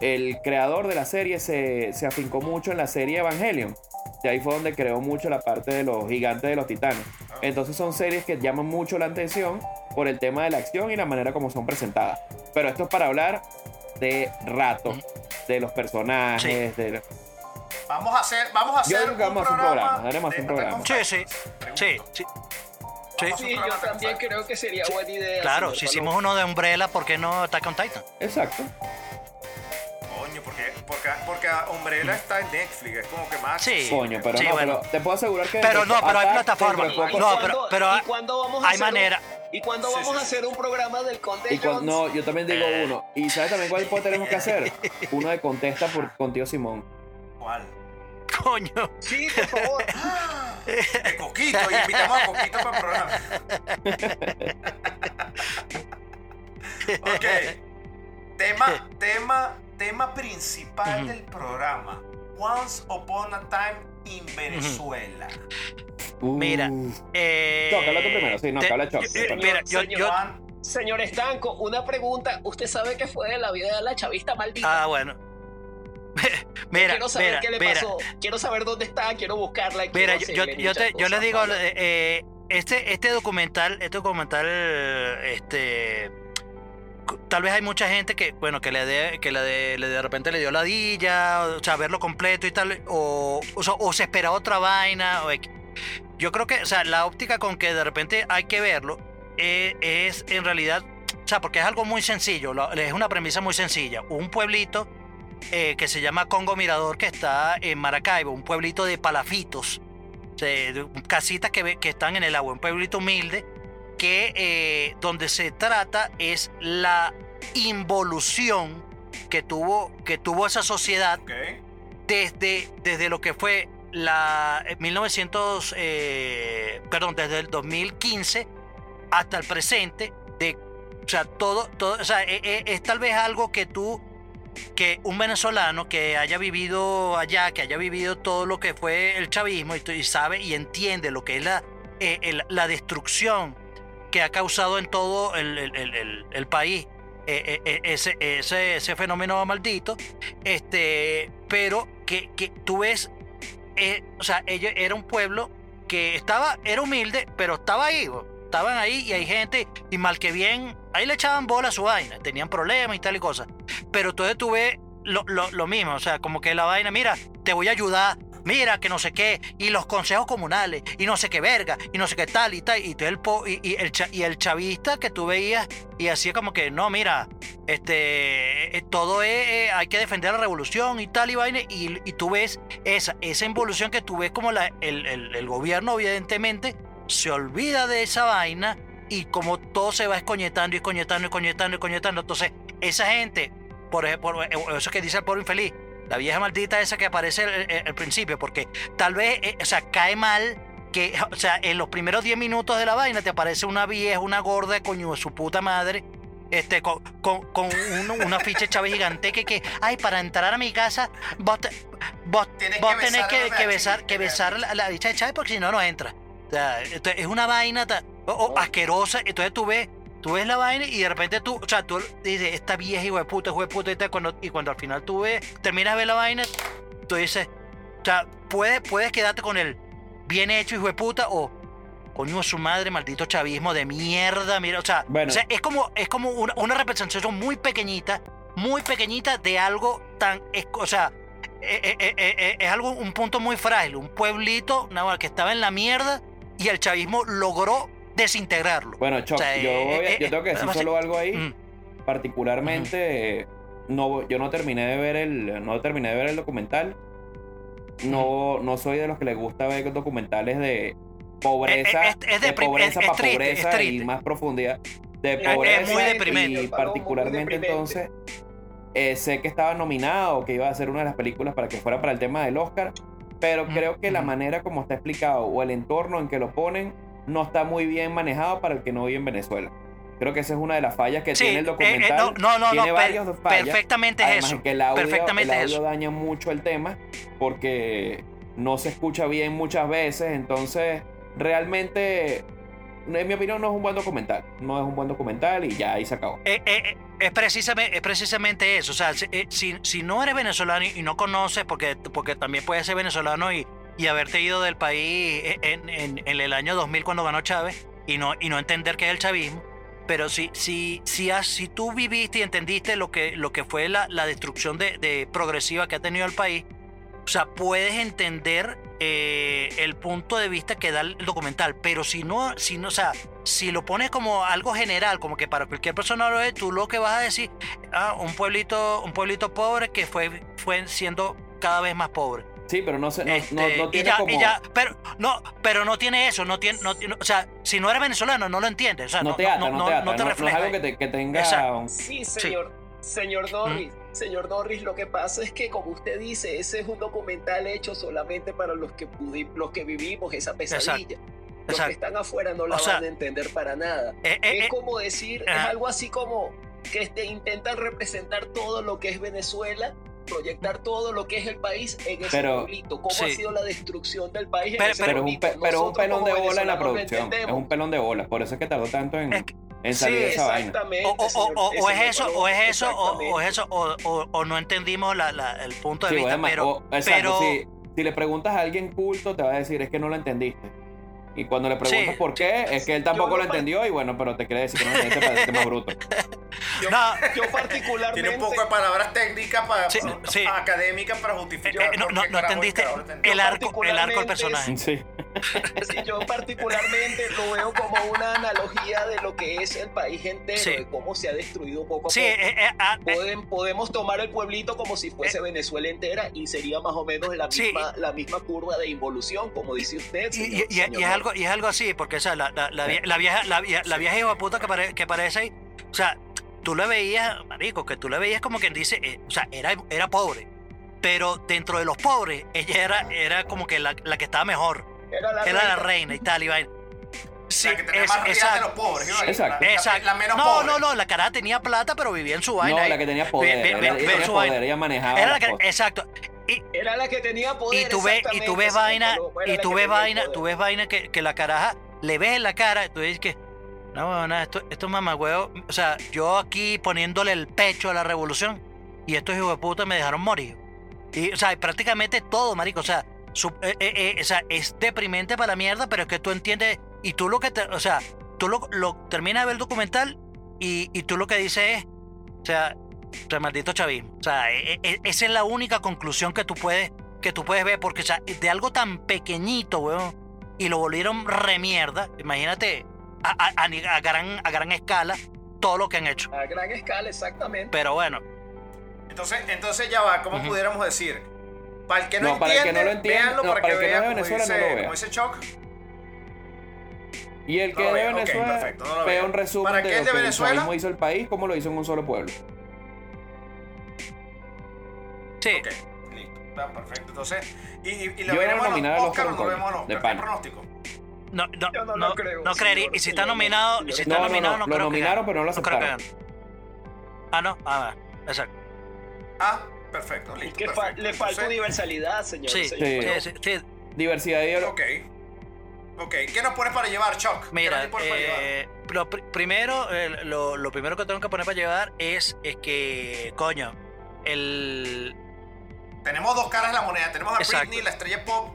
El creador de la serie se, se afincó mucho en la serie Evangelion. Y ahí fue donde creó mucho la parte de los gigantes de los titanes. Entonces son series que llaman mucho la atención por el tema de la acción y la manera como son presentadas. Pero esto es para hablar de rato, de los personajes, de... Vamos a hacer, vamos a Yo hacer creo que vamos a hacer un programa, un programa. Sí, sí. Sí, sí. Sí, un yo también creo que sería buena idea. Claro, si hicimos uno de Umbrella, ¿por qué no Attack on Titan? Exacto. Coño, porque, porque, porque Umbrella está en Netflix, es como que más. Sí. Coño, pero Sí, no, bueno. pero te puedo asegurar que... Pero no, pero hay plataformas. dentro de ¿Y poco- No, pero- pero ¿y cuándo vamos a Hay hacer un- manera. ¿Y cuándo Sí, vamos sí, a hacer un programa del Conte Y Jones? no, yo también digo Eh. uno. ¿Y sabes también cuál tenemos que hacer? [laughs] Uno de contesta por, con tío Simón. Sí, por favor. De Coquito, y invitamos a Coquito para el programa. ok. Tema, tema, tema principal del programa. Once Upon a Time in Venezuela. Mira, Uh, Eh, Choc, habla tú primero, sí, no, te- habla Choc. Mira, yo, Señor yo- Juan, Señor Estanco, una pregunta. ¿Usted sabe qué fue de la vida de la chavista maldita? Ah, bueno. [laughs] mira, quiero saber mira, qué le mira, pasó. Quiero saber dónde está. Quiero buscarla. Mira, quiero yo, yo, te, yo les digo, eh, este, este documental, este documental, este, tal vez hay mucha gente que, bueno, que le de, que le de, le de repente le dio ladilla, o sea, verlo completo y tal, o, o, sea, o se espera otra vaina, o yo creo que, o sea, la óptica con que de repente hay que verlo eh, es en realidad o sea, porque es algo muy sencillo, lo- es una premisa muy sencilla. Un pueblito eh, que se llama Congo Mirador, que está en Maracaibo, un pueblito de palafitos, casitas que, que están en el agua, un pueblito humilde, que eh, donde se trata es la involución que tuvo, que tuvo esa sociedad desde, desde lo que fue la eh, 1900, eh, perdón, desde el 2015 hasta el presente, de, o sea, todo, todo, o sea, e- e- es, tal vez algo que tú, que un venezolano que haya vivido allá, que haya vivido todo lo que fue el chavismo y, sabe y entiende lo que es la, eh, la destrucción que ha causado en todo el, el- el- país eh, eh, ese, ese, ese fenómeno maldito, este, pero que, que tú ves, o sea, era un pueblo que estaba, era humilde, pero estaba ahí. Estaban ahí y hay gente, y mal que bien, ahí le echaban bola a su vaina, tenían problemas y tal y cosas, pero entonces tú ves lo, lo, lo mismo, o sea, como que la vaina, mira, te voy a ayudar, mira que no sé qué, y los consejos comunales, y no sé qué verga, y no sé qué tal y tal, y, tú el, po- y, y el, y el chavista que tú veías, y así como que, no, mira, este, eh, todo es, eh, hay que defender la revolución y tal y vaina, y, y tú ves esa, esa involución que tú ves como la, el- el gobierno evidentemente se olvida de esa vaina y como todo se va escoñetando y escoñetando y escoñetando y escoñetando, entonces esa gente, por ejemplo, eh, eso que dice el pobre infeliz, la vieja maldita esa que aparece al, al principio, porque tal vez, eh, o sea, cae mal que, o sea, en los primeros 10 minutos de la vaina te aparece una vieja, una gorda, coño, de su puta madre, este, con, con, con un- una ficha de Chávez gigante que, que, ay, para entrar a mi casa, vos, te- vos, vos que tenés besar que, la que besar, que besar la, la bicha de Chávez porque si no, no entra. O sea, esto es una vaina ta- o- o asquerosa, entonces tú ves, tú ves la vaina y de repente tú, o sea, tú dices, esta vieja hijo de puta, hijo de puta, y, tal, cuando, y cuando al final tú ves, terminas de ver la vaina, tú dices, o sea, puedes, puedes quedarte con el bien hecho, hijo de puta, o coño su madre, maldito chavismo de mierda, mira, o sea, Bueno. o sea, es como, es como una, una representación muy pequeñita, muy pequeñita de algo tan, es- o sea, eh, eh, eh, es algo, un punto muy frágil, un pueblito nada, que estaba en la mierda y el chavismo logró desintegrarlo. Bueno, Choc, O sea, yo, eh, voy a- eh, yo tengo que eh, decir solo algo ahí. Mm. Particularmente, eh, no, yo no terminé de ver el, no terminé de ver el documental. No, no soy de los que les gusta ver documentales de pobreza, Eh, eh, es- es de pobreza es- es para triste, pobreza y más profundidad de Es- es pobreza muy y deprimente. particularmente Muy deprimente. entonces eh, sé que estaba nominado, que iba a ser una de las películas para que fuera para el tema del Oscar, pero creo que la manera como está explicado o el entorno en que lo ponen no está muy bien manejado para el que no vive en Venezuela. Creo que esa es una de las fallas que Sí, tiene el eh, eh, documental. no, no, no, tiene no, per- fallas. perfectamente es eso. que el audio, perfectamente el audio eso. daña mucho el tema porque no se escucha bien muchas veces. Entonces, realmente, en mi opinión, no es un buen documental. No es un buen documental y ya ahí se acabó. Eh, eh, eh, es, precisamente, es precisamente eso. O sea, si, si, no eres venezolano y no conoces, porque, porque también puedes ser venezolano y, y haberte ido del país en, en- en el año 2000 cuando ganó Chávez y no, y no entender qué es el chavismo. Pero si, si, si, has- si tú viviste y entendiste lo que, lo que fue la, la destrucción de, de progresiva que ha tenido el país, o sea, puedes entender eh, el punto de vista que da el documental. Pero si no, si no, o sea, si lo pones como algo general, como que para cualquier persona lo es, tú lo que vas a decir, ah, un pueblito, un pueblito pobre que fue, fue siendo cada vez más pobre. Sí, pero no, se, no, no- Este, no y tiene ya, como... y ya, pero no, pero no tiene eso, no tiene, no, tiene- o sea, si no eres venezolano no lo entiendes, o sea, no te ata, no, te ata. no te no- no es refleja. algo que, te- que tenga... Exacto. Sí, señor. Señor Norris, señor Norris, lo que pasa es que, como usted dice, ese es un documental hecho solamente para los que, los que vivimos esa pesadilla. Los Exacto. que están afuera no la O sea, van a entender para nada. Eh, eh, es eh, como decir, es ajá. algo así como que este, intentan representar todo lo que es Venezuela, proyectar todo lo que es el país en ese Pero- pueblito. ¿Cómo sí. ha sido la destrucción del país en Pero- ese Pero es un, pe- pero es un pelón de bola en la producción. Es un pelón de bola. Por eso es que tardó tanto en, Es que- en salir sí, de esa vaina. Exactamente. o, o- o- señor- o- o es eso, Colón, o es eso, o, es eso, o, no entendimos la- la- el punto de Sí, vista, además, pero, o- exacto, pero si, si le preguntas a alguien culto, te va a decir es que no lo entendiste. Y cuando le preguntas Sí. por qué, es que él tampoco lo entendió y bueno, pero te quiere decir que no lo entendiste más bruto. [laughs] Yo, No. yo particularmente. Tiene un poco de palabras técnicas para, Sí, sí. académicas para Eh, justificar. eh, no, por no, entendiste el arco, el arco del personaje. Sí. [laughs] Sí, yo particularmente lo veo como una analogía de lo que es el país entero, Sí. de cómo se ha destruido poco a Sí, poco. eh, eh, ah, eh, Podem- podemos tomar el pueblito como si fuese Eh. Venezuela entera y sería más o menos la misma, la misma curva de involución, como dice usted. y, señor- y- y- y señor es algo y es algo así porque o sea, la, la, la, vie- la vieja la, la vieja hijo puta que, pare- que parece ahí o sea tú le veías marico que tú le veías como quien dice eh, o sea era, era pobre pero dentro de los pobres ella era era como que la, la que estaba mejor Era la era la reina. y tal y vaina. sí la que tenía es- más de exacto los pobres. Exacto. La, exacto la menos no pobre. no no la cara tenía plata pero vivía en su vaina No, ahí. la que tenía poder. Ve- ve- ve- ella ve tenía su poder, vaina. ella manejaba era la que exacto y, Era la que tenía poder. y tú ves y tú ves vaina y la tú que ves vaina tú ves vaina que, que la caraja le ves en la cara y tú dices que no huevona, esto estos mamagüeos o sea yo aquí poniéndole el pecho a la revolución y estos hijos de puta me dejaron morir y o sea prácticamente todo marico o sea su- eh, eh, eh, o sea es deprimente para la mierda pero es que tú entiendes y tú lo que te, o sea tú lo, lo terminas de ver el documental y, y tú lo que dices es o sea o sea, maldito chavismo. O sea, e- e- esa es la única conclusión que tú puedes, que tú puedes ver, porque o sea, de algo tan pequeñito, weón, y lo volvieron remierda, imagínate a, a- a gran, a gran escala todo lo que han hecho. A gran escala, exactamente. Pero bueno, Entonces, entonces ya va, ¿cómo pudiéramos decir? Para el que no, No, para el que entiende, no lo no, para, para que el que no vea es de como Venezuela, no lo vea. como dice Chuck. Y el que No lo de Venezuela perfecto, no lo vea veo. un resumen ¿Para de qué lo es de que Venezuela? chavismo hizo el país, cómo lo hizo en un solo pueblo. sí, Ok, listo. Está perfecto. Entonces, y, y, y Yo lo veremos nominado los al Oscar o no los de Oscar. ¿Qué pana. pronóstico? no, no, Yo no no, lo creo, no creería. Y si está nominado, señor. si está No, no, nominado, no, no, lo creo nominaron, que pero no lo gane. creo que aceptaron. Ah, no, ah, exacto. Ah, perfecto, Es listo. fa- le falta universalidad, señor. Sí, señor Sí. Sí. Diversidad ideológica. Ok. Ok, ¿qué nos pones para llevar, Chuck? ¿Qué Mira, nos pones para llevar? eh, lo, pr- primero, eh, lo, lo primero que tengo que poner para llevar es, es que, coño, el, Tenemos dos caras de la moneda. Tenemos a Exacto. Britney, la estrella pop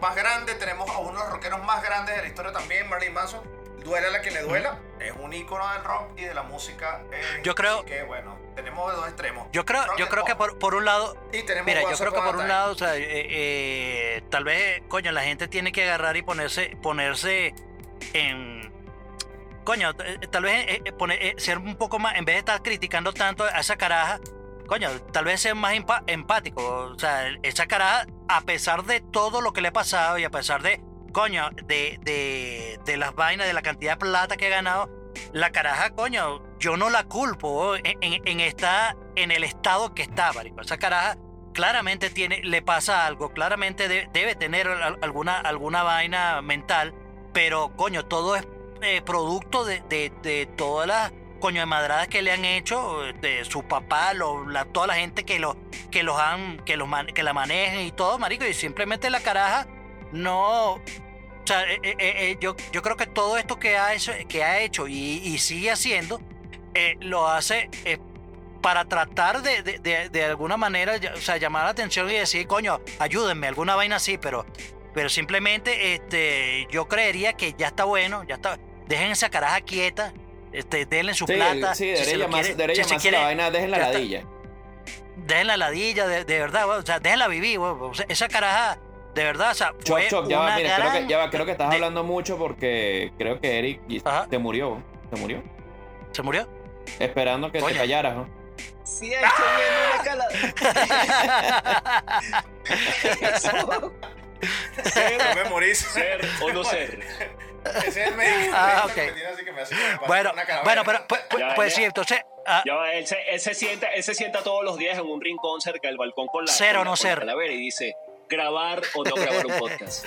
más grande. Tenemos a uno de los rockeros más grandes de la historia también, Marilyn Manson. Duele a la que le duela. Es un ícono del rock y de la música. eh, Yo creo- que bueno, tenemos de dos extremos. yo creo, Rock yo creo que por, por un lado, Y tenemos Mira, yo creo que por un lado, o sea, eh, eh, tal vez, coño, la gente tiene que agarrar y ponerse, ponerse en, coño, eh, tal vez poner- ser un poco más, en vez de estar criticando tanto a esa caraja, coño, tal vez ser más empático, o sea, esa caraja, a pesar de todo lo que le ha pasado y a pesar de, coño, de, de, de las vainas, de la cantidad de plata que ha ganado, la caraja, coño, yo no la culpo en, en, en esta, en el estado que está, marico. Esa caraja claramente tiene, le pasa algo, claramente de- debe tener al- alguna, alguna vaina mental, pero coño, todo es eh, producto de, de, de todas las coño de madradas que le han hecho, de su papá, lo- la- toda la gente que, lo, que los han, que los man- que la manejan y todo, marico, y simplemente la caraja no. O sea, eh, eh, eh, yo, yo creo que todo esto que ha hecho, que ha hecho y, y sigue haciendo, lo hace para tratar de, de, de- de alguna manera o sea, llamar la atención y decir, coño, ayúdenme, alguna vaina así, pero, pero simplemente este, yo creería que ya está bueno, ya está. Dejen esa caraja quieta, este, denle su Sí, plata. sí, si se llamarse, quiere- si se quiere- la vaina, dejen la ya está. ladilla. dejen la ladilla, de, de verdad, o sea, déjenla vivir, o sea, esa caraja, de verdad, o sea, Choc, fue choc, ya va, mira, creo que, ya va, creo que estás de- hablando mucho porque creo que Eric Ajá. se murió. Se murió. ¿Se murió? Esperando que te callaras, ¿no? Sí, estoy viendo una escala. [laughs] No me morís. Ser o no ser. Ese es el médico. Ah, que ok. me tiene así que me hace como para Bueno, una bueno, pero pues, pues- Ya, pues ya. sí, entonces, ah, Ya él, se, él se sienta, él se sienta todos los días en un rincón cerca del balcón con la, Ser o no con ser. calavera y dice grabar o no grabar un [laughs] podcast.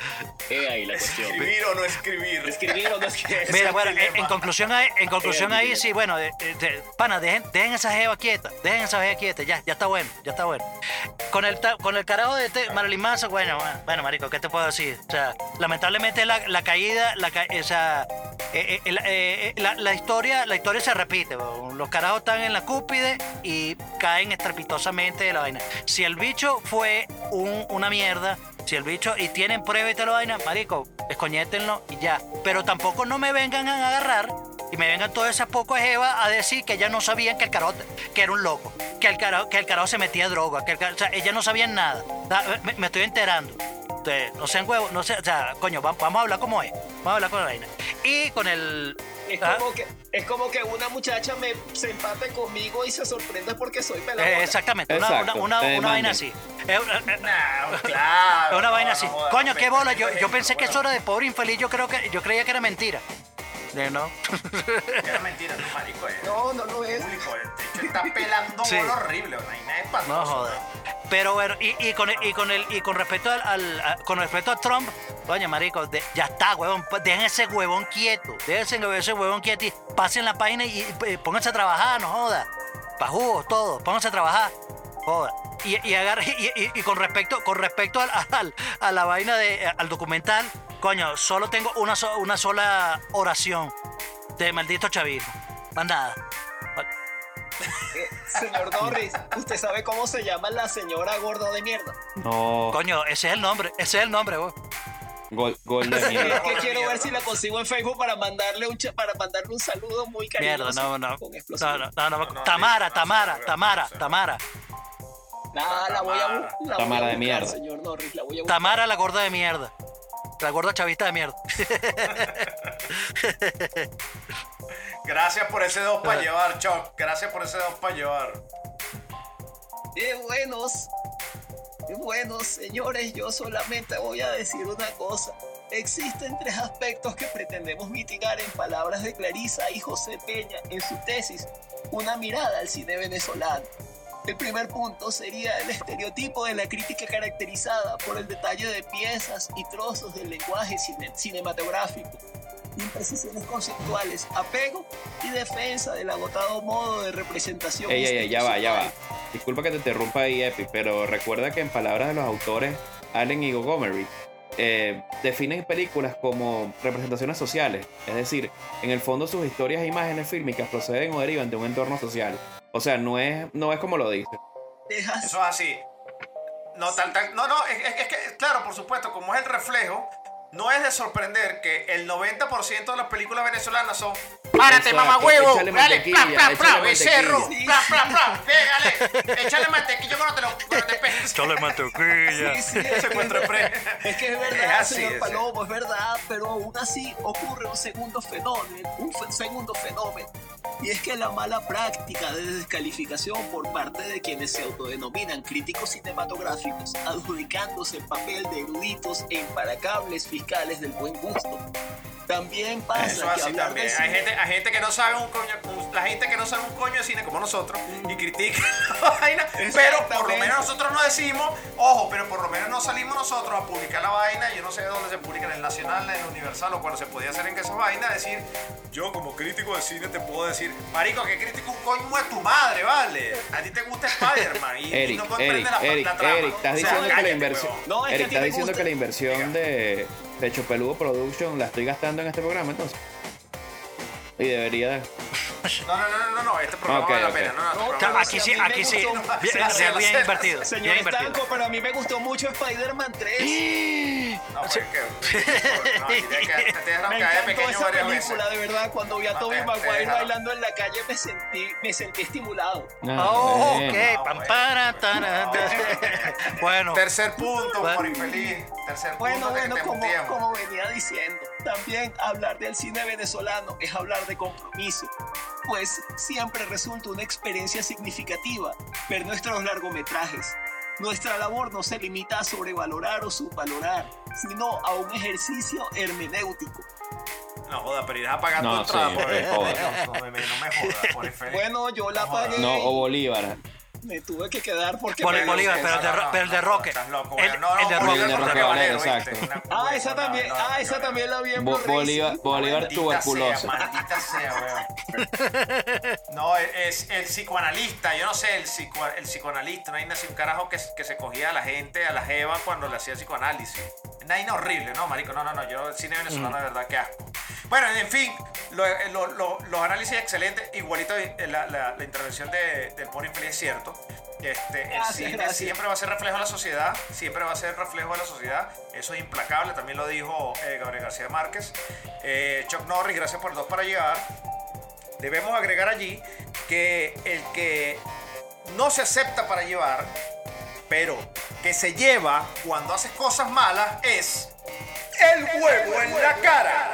He ahí la cuestión. Escribir o no escribir. Escribir o no escribir. Mira, bueno, en, conclusión ahí, en conclusión ahí, sí, bueno, de- de- de- pana, dejen, dejen esa jeva quieta, dejen esa jeva quieta, ya, ya está bueno, ya está bueno. Con el, con el carajo de este Marilyn Manson, bueno, bueno, bueno, marico, ¿qué te puedo decir? O sea, lamentablemente la, la caída, la, ca- sea, eh, eh, la- eh, eh, la, la historia, la historia se repite, los carajos están en la cúpide y caen estrepitosamente de la vaina. Si el bicho fue un- una mierda, si el bicho y tienen prueba y te lo vaina, marico, escoñétenlo y ya. Pero tampoco no me vengan a agarrar y me vengan todas esas pocas jevas a decir que ellas no sabían que el carajo que era un loco, que el carajo, que el carajo se metía droga, que el carajo- o sea, ellas no sabían nada. Me estoy enterando. Ustedes, no sean huevos, no sé, o sea, coño, va- vamos a hablar como es. Vamos a hablar con la vaina. Y con el. Es Ah, como, que, es como que una muchacha me se empate conmigo y se sorprende porque soy pelado. eh, exactamente, una, Exacto, una, una, vaina así. Es una- eh, Nah, claro. es [laughs] una vaina no, así. no Coño, no, qué no, bola. no, Yo, no, yo no, pensé que no, eso era de pobre infeliz. Yo creo que yo creía que era mentira. De no. Era mentira, no, marico. Es No, no lo es. público. El techo está pelando Sí. bola horrible. Una vaina. No joder. Pero bueno, y, y con el, y con el y con respecto al, al- a- con respecto a Trump, coño marico, de- ya está, huevón, pues dejen ese huevón quieto, dejen ese huevón quieto y pasen la página y, y pónganse a trabajar, no joda. Pa' jugos, todo, pónganse a trabajar. Joda. Y, y, agarre- [laughs] y, y- y con respecto, con respecto al, al- a la vaina de al documental, coño, solo tengo una, so- una sola oración de maldito chavismo. Nada. Eh, señor Norris, ¿usted sabe cómo se llama la señora gorda de mierda? No, Coño, ese es el nombre, ese es el nombre, weón. gol, gol de Es mierda. que Gorda quiero ver si la consigo en Facebook para mandarle un para mandarle un saludo muy cariñoso. Mierda, no, no. Con No, explosivo. no, no, no, No, no, Tamara, no, Tamara, no, Tamara. Tamara. Nada, la voy a, bu- la voy a Tamara de buscar, mierda. señor Norris, la voy a buscar. Tamara la gorda de mierda. La gorda chavista de mierda. Gracias por ese dos para llevar, Choc. Gracias por ese dos para llevar. Qué buenos, qué buenos, señores. Yo solamente voy a decir una cosa. Existen tres aspectos que pretendemos mitigar en palabras de Clarisa y José Peña en su tesis, Una mirada al cine venezolano. El primer punto sería el estereotipo de la crítica caracterizada por el detalle de piezas y trozos del lenguaje cine- cinematográfico, imprecisiones conceptuales, apego y defensa del agotado modo de representación. Ey, ey, ya va, ya va. Disculpa que te interrumpa ahí, Epi, pero recuerda que en palabras de los autores Allen y Montgomery, eh, definen películas como representaciones sociales. Es decir, en el fondo sus historias e imágenes fílmicas proceden o derivan de un entorno social. O sea, no es, no es como lo dice. Dejas Eso es así. No, tal, tal- no, no, es que, claro, por supuesto, como es el reflejo, no es de sorprender que el 90% de las películas venezolanas son ¡Párate, Exacto, mamá huevo! échale ¡Dale, pra, pra, pra, échale becerro! mantequilla. ¡Pra, pra, pra! ¡Pégale! ¡Échale mantequilla cuando te lo cuando te pegues! Chole mantequilla. Sí, sí, es, es que es Es verdad, así, señor es Palomo, es verdad, pero aún así ocurre un segundo fenómeno, un fe- segundo fenómeno, y es que la mala práctica de descalificación por parte de quienes se autodenominan críticos cinematográficos, adjudicándose el papel de eruditos e imparacables fiscales del buen gusto. También pasa Eso así también. Hay cine- gente, hay gente que no sabe un coño, la gente que no sabe un coño de cine como nosotros y critica [laughs] la vaina, pero por lo menos nosotros no decimos, ojo, pero por lo menos no salimos nosotros a publicar la vaina, yo no sé dónde se publica, en el Nacional, en el Universal o cuando se podía hacer en esas vainas, decir, yo como crítico de cine te puedo decir, marico, que crítico un coño de tu madre, vale. A ti te gusta Spider-Man y, no comprende Eric, la, Eric, la trama. Eric, estás O sea, diciendo que la inversión. No, es Eric, estás diciendo gusta. que la inversión de, de Chopeludo Production la estoy gastando en este programa entonces. Y debería. No, no, no, no, no, no, este programa Ok, vale la ok. pena. No, no, este No, Aquí sí, aquí sí. Bien, bien, bien invertido. Señor Bien invertido. Estanco, pero a mí me gustó mucho Spider-Man 3. [gasps] [laughs] No, pues que. No, y de que te dejaron Me caer encantó pequeño esa varias película, veces. de verdad. Cuando vi a No, te- te Maguire bailando en la calle, me sentí, me sentí estimulado. Ah, Oh, bueno. ok. Pam, para, [laughs] tara, Bueno, Tercer punto, por infeliz. Tercer punto Bueno, de bueno, como, como venía diciendo, también hablar del cine venezolano es hablar de compromiso, pues siempre resulta una experiencia significativa ver nuestros largometrajes. Nuestra labor no se limita a sobrevalorar o subvalorar, sino a un ejercicio hermenéutico. No joda, pero irás a pagar No, tu entrada sí, por eh, joda. No, no, me- no me jodas, por [laughs] infeliz. Bueno, yo la pagué. No, o Bolívar. Me tuve que quedar porque... Bol- Bolívar, No, pero el de no, Ro- no, pero el de no, Roque. Estás loco, El- güey. No, no, el de Roque. Valero, exacto. Ah, esa también, no, ah, esa también la vi en Bolívar. Bolívar. Sea, maldita sea, weón. No, es el psicoanalista, yo no sé, el, psico, el psicoanalista, no hay un carajo que, que se cogía a la gente, a la jeva cuando le hacía psicoanálisis. Una horrible, no, marico, no, no, no, yo el cine venezolano de verdad que asco. Bueno, en fin, lo- lo- lo- los análisis excelentes, igualito eh, la, la- la intervención de, del Pony Infeliz es cierto. Este, el Gracias, cine gracias. siempre va a ser reflejo de la sociedad, siempre va a ser reflejo de la sociedad, eso es implacable, también lo dijo eh, Gabriel García Márquez. Eh, Chuck Norris, gracias por dos para llegar debemos agregar allí que el que no se acepta para llevar, pero que se lleva cuando haces cosas malas es el huevo en la cara.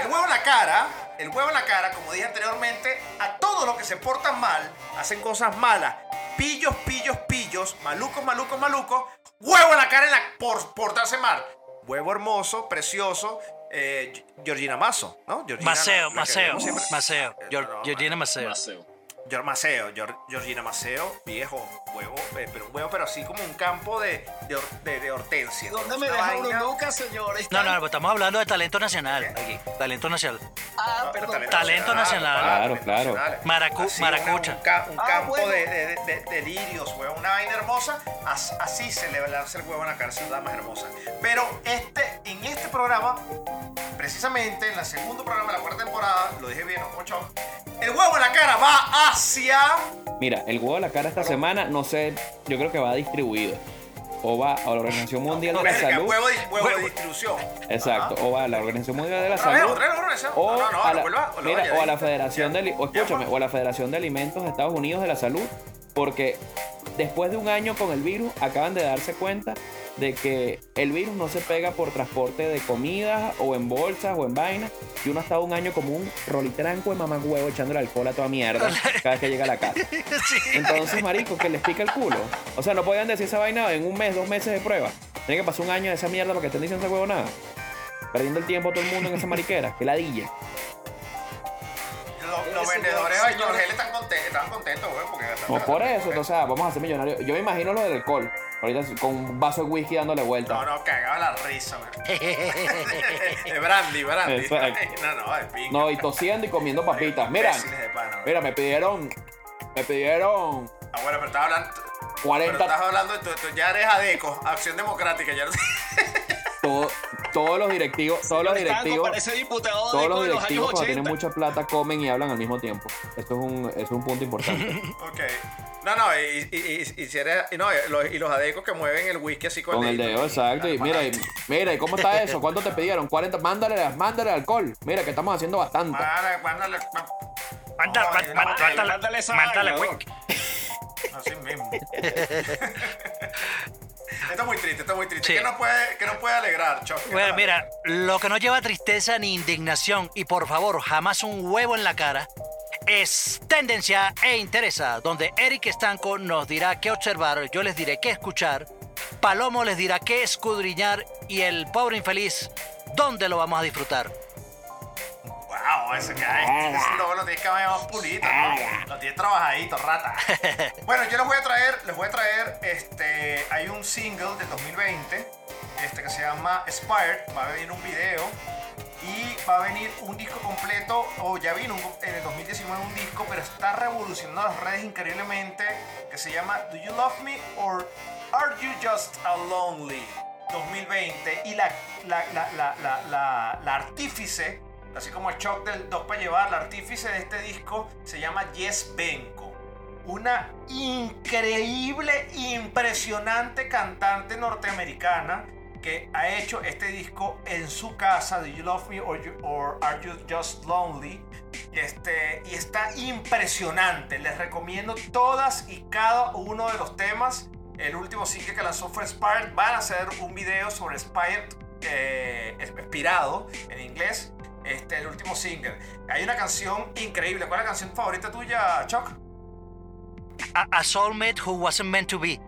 El huevo en la cara, el huevo en la cara, como dije anteriormente, a todos los que se portan mal, hacen cosas malas, pillos, pillos, pillos, malucos, malucos, malucos, huevo en la cara en la, por portarse mal. Huevo hermoso, precioso, eh, Georgina Mazo, ¿no? Georgina, Maceo, la que Maceo. Maceo. No, Georgina Maceo. Maceo. Maceo, Geor- Georgina Maceo, viejo, huevo, eh, pero un huevo, pero así como un campo de, de, de- de hortensia. ¿Dónde me deja vaina- Brunuca, señores? No, no, no, estamos hablando de talento nacional aquí. Talento nacional. Ah, perdón. Talento nacional. Claro, talento claro. nacional. Maracu- Así, maracucha. Un, ca- un Ah, campo bueno. de, de, de- de lirios, huevo, una vaina hermosa. As- así se le lanza el huevo en la cara, ciudad más hermosa. Pero este, en este programa, precisamente en el segundo programa de la cuarta temporada, lo dije bien, ¿no? Ocho, el huevo en la cara va hacia. Mira, el huevo de la cara esta semana, no sé, yo creo que va distribuido. [laughs] O va a la Organización Mundial de la Salud. huevo, huevo de distribución. Exacto. O va a la Organización Mundial de la Salud. O, a la. Federación de, o escúchame, pues. o a la Federación de Alimentos de Estados Unidos de la Salud, porque después de un año con el virus acaban de darse cuenta de que el virus no se pega por transporte de comida o en bolsas o en vainas y uno ha estado un año como un rolitranco de mamá huevo echándole alcohol a toda mierda cada vez que llega a la casa. [laughs] Entonces, marico, que les pica el culo. O sea, no podían decir esa vaina en un mes, dos meses de prueba. Tiene que pasar un año de esa mierda para que estén diciendo esa huevo nada. Perdiendo el tiempo todo el mundo en esa mariquera. Que ladilla. Los, vendedores de alcohol gel están contentos, están contentos, güey, porque No, por eso, o sea, vamos a ser millonarios. Yo me imagino lo del alcohol. Ahorita con un vaso de whisky dándole vuelta. No, no, cagaba la risa, güey. [laughs] de brandy, brandy. Exacto. [laughs] No, no, de pinga. No, y tosiendo y comiendo papitas. Mira, pana, mira, me pidieron. Me pidieron Ah, bueno, pero estás hablando. Pero 40. estás hablando de tu, tu- ya eres ADECO, Acción Democrática, ya no todo- todos los directivos, todos los Señor directivos. Diputado Todos los los directivos años cuando tienen 80. mucha plata comen y hablan al mismo tiempo. Esto es un, eso es un punto importante. [laughs] Ok. No, no, y, y, y, y si eres, y no, y los, y los adecos que mueven el whisky así con, Con el dedo, exacto. Y mira, y, mira, ¿y cómo está [laughs] eso? ¿Cuánto te pidieron? 40. Mándale, mándale alcohol. Mira, que estamos haciendo bastante. Mándale, mándale. Mándale, mándale, mándale, mándale, mándale mándale, wink. [laughs] Esto es muy triste, esto es muy triste. Sí. ¿Qué nos puede, qué nos puede alegrar, Choc? ¿Qué Bueno, mira, lo que no lleva tristeza ni indignación, y por favor, jamás un huevo en la cara, es tendencia e interesa, donde Eric Estanco nos dirá qué observar, yo les diré qué escuchar, Palomo les dirá qué escudriñar, y el pobre infeliz, dónde lo vamos a disfrutar. Wow, ese que hay. Ese logo [laughs] lo tienes que haber más pulito, ¿no? Lo tienes trabajadito, rata. [laughs] bueno, yo les voy a traer, les voy a traer, este, hay un single del 2020, este que se llama Spired, va a venir un video y va a venir un disco completo, o ya vino un- en el 2019 un disco, pero está revolucionando las redes increíblemente, que se llama Do You Love Me or Are You Just a Lonely? 2020 y la, la, la, la, la, la, la artífice, así como el Choc del 2 para llevar, la artífice de este disco se llama Yes Benko. Una increíble, impresionante cantante norteamericana que ha hecho este disco en su casa, Do You Love Me or, You- or Are You Just Lonely? Este, y está impresionante. Les recomiendo todas y cada uno de los temas. El último single que lanzó fue Spired. Van a hacer un video sobre Spired, eh, inspirado en inglés. Este, el último single. Hay una canción increíble. ¿Cuál es la canción favorita tuya, Chuck? A, a soulmate who wasn't meant to be.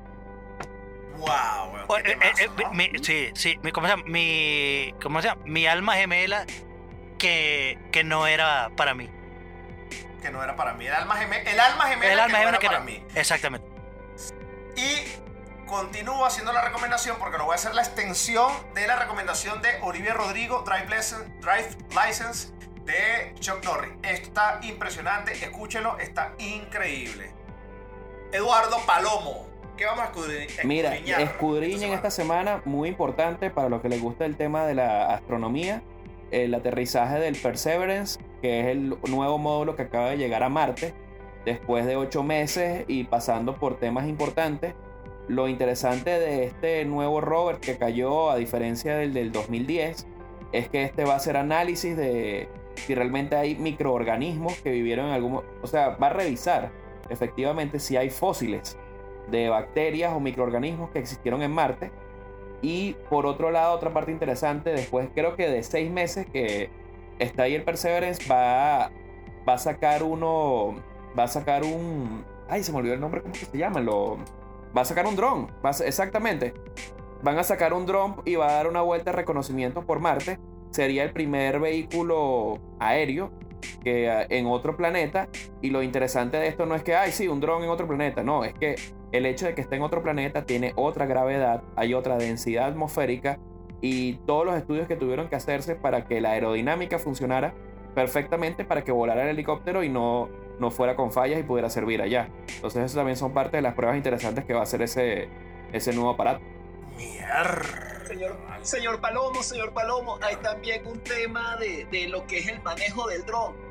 Wow, O- eh, eh, eh, ¿no? mi- sí, sí, mi, ¿cómo se llama? Mi, ¿cómo se llama? Mi alma gemela que, que no era para mí. que no era para mí. El alma gemela, el alma gemela, El alma que no era que para mí. Exactamente. Y continúo haciendo la recomendación porque lo voy a hacer la extensión de la recomendación de Olivia Rodrigo, Drive License, Drive License de Chuck Norris. Esto está impresionante, escúchenlo, está increíble. Eduardo Palomo, ¿qué vamos a escudri- Mira, escudriñar escudriñen esta semana, muy importante para los que les gusta el tema de la astronomía, el aterrizaje del Perseverance, que es el nuevo módulo que acaba de llegar a Marte, después de ocho meses y pasando por temas importantes. Lo interesante de este nuevo rover que cayó, a diferencia del del 2010, es que este va a hacer análisis de si realmente hay microorganismos que vivieron en algún... O sea, va a revisar efectivamente si hay fósiles de bacterias o microorganismos que existieron en Marte. Y por otro lado, otra parte interesante, después creo que de seis meses que está ahí el Perseverance, va, va a sacar uno, va a sacar un, ay, se me olvidó el nombre, ¿cómo que se llama? Lo, va a sacar un dron, exactamente. Van a sacar un dron y va a dar una vuelta de reconocimiento por Marte. Sería el primer vehículo aéreo que ah, en otro planeta. Y lo interesante de esto no es que, ay, sí, un dron en otro planeta. No, es que el hecho de que esté en otro planeta tiene otra gravedad, hay otra densidad atmosférica y todos los estudios que tuvieron que hacerse para que la aerodinámica funcionara perfectamente para que volara el helicóptero y no, no fuera con fallas y pudiera servir allá. Entonces eso también son parte de las pruebas interesantes que va a hacer ese, ese nuevo aparato. Mierda. Señor, señor Palomo, señor Palomo, hay también un tema de, de lo que es el manejo del dron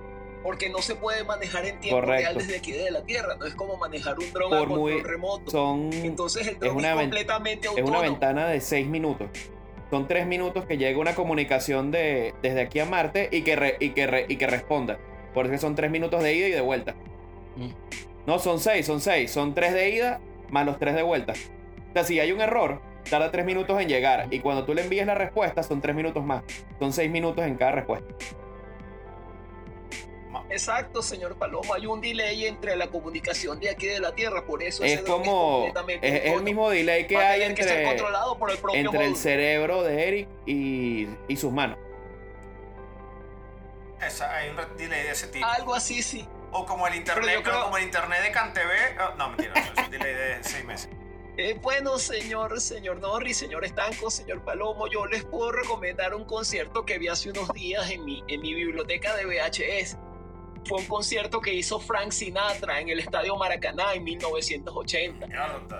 porque no se puede manejar en tiempo real desde aquí de la Tierra. No es como manejar un dron a control remoto. Son, Entonces el dron es, completamente autónomo. Es una ventana de 6 minutos. Son 3 minutos que llega una comunicación de, desde aquí a Marte y que, y que, y que responda. Porque son 3 minutos de ida y de vuelta. Mm. No, son 6, son 6. Son 3 de ida más los 3 de vuelta. O sea, si hay un error, tarda 3 minutos en llegar. Y cuando tú le envíes la respuesta, son 3 minutos más. Son 6 minutos en cada respuesta. Exacto, señor Palomo. Hay un delay entre la comunicación de aquí de la Tierra, por eso es como es, el mismo delay que hay entre, controlado por el, entre el cerebro de Eric y, y sus manos. Esa, hay un delay de ese tipo. Algo así, sí. O como el internet, como el internet de CanTV. Oh, no, mentira, es un delay de seis meses. Eh, bueno, señor, señor Norris, señor Estanco, señor Palomo, yo les puedo recomendar un concierto que vi hace unos días en mi, en mi biblioteca de VHS fue un concierto que hizo Frank Sinatra en el Estadio Maracaná en 1980.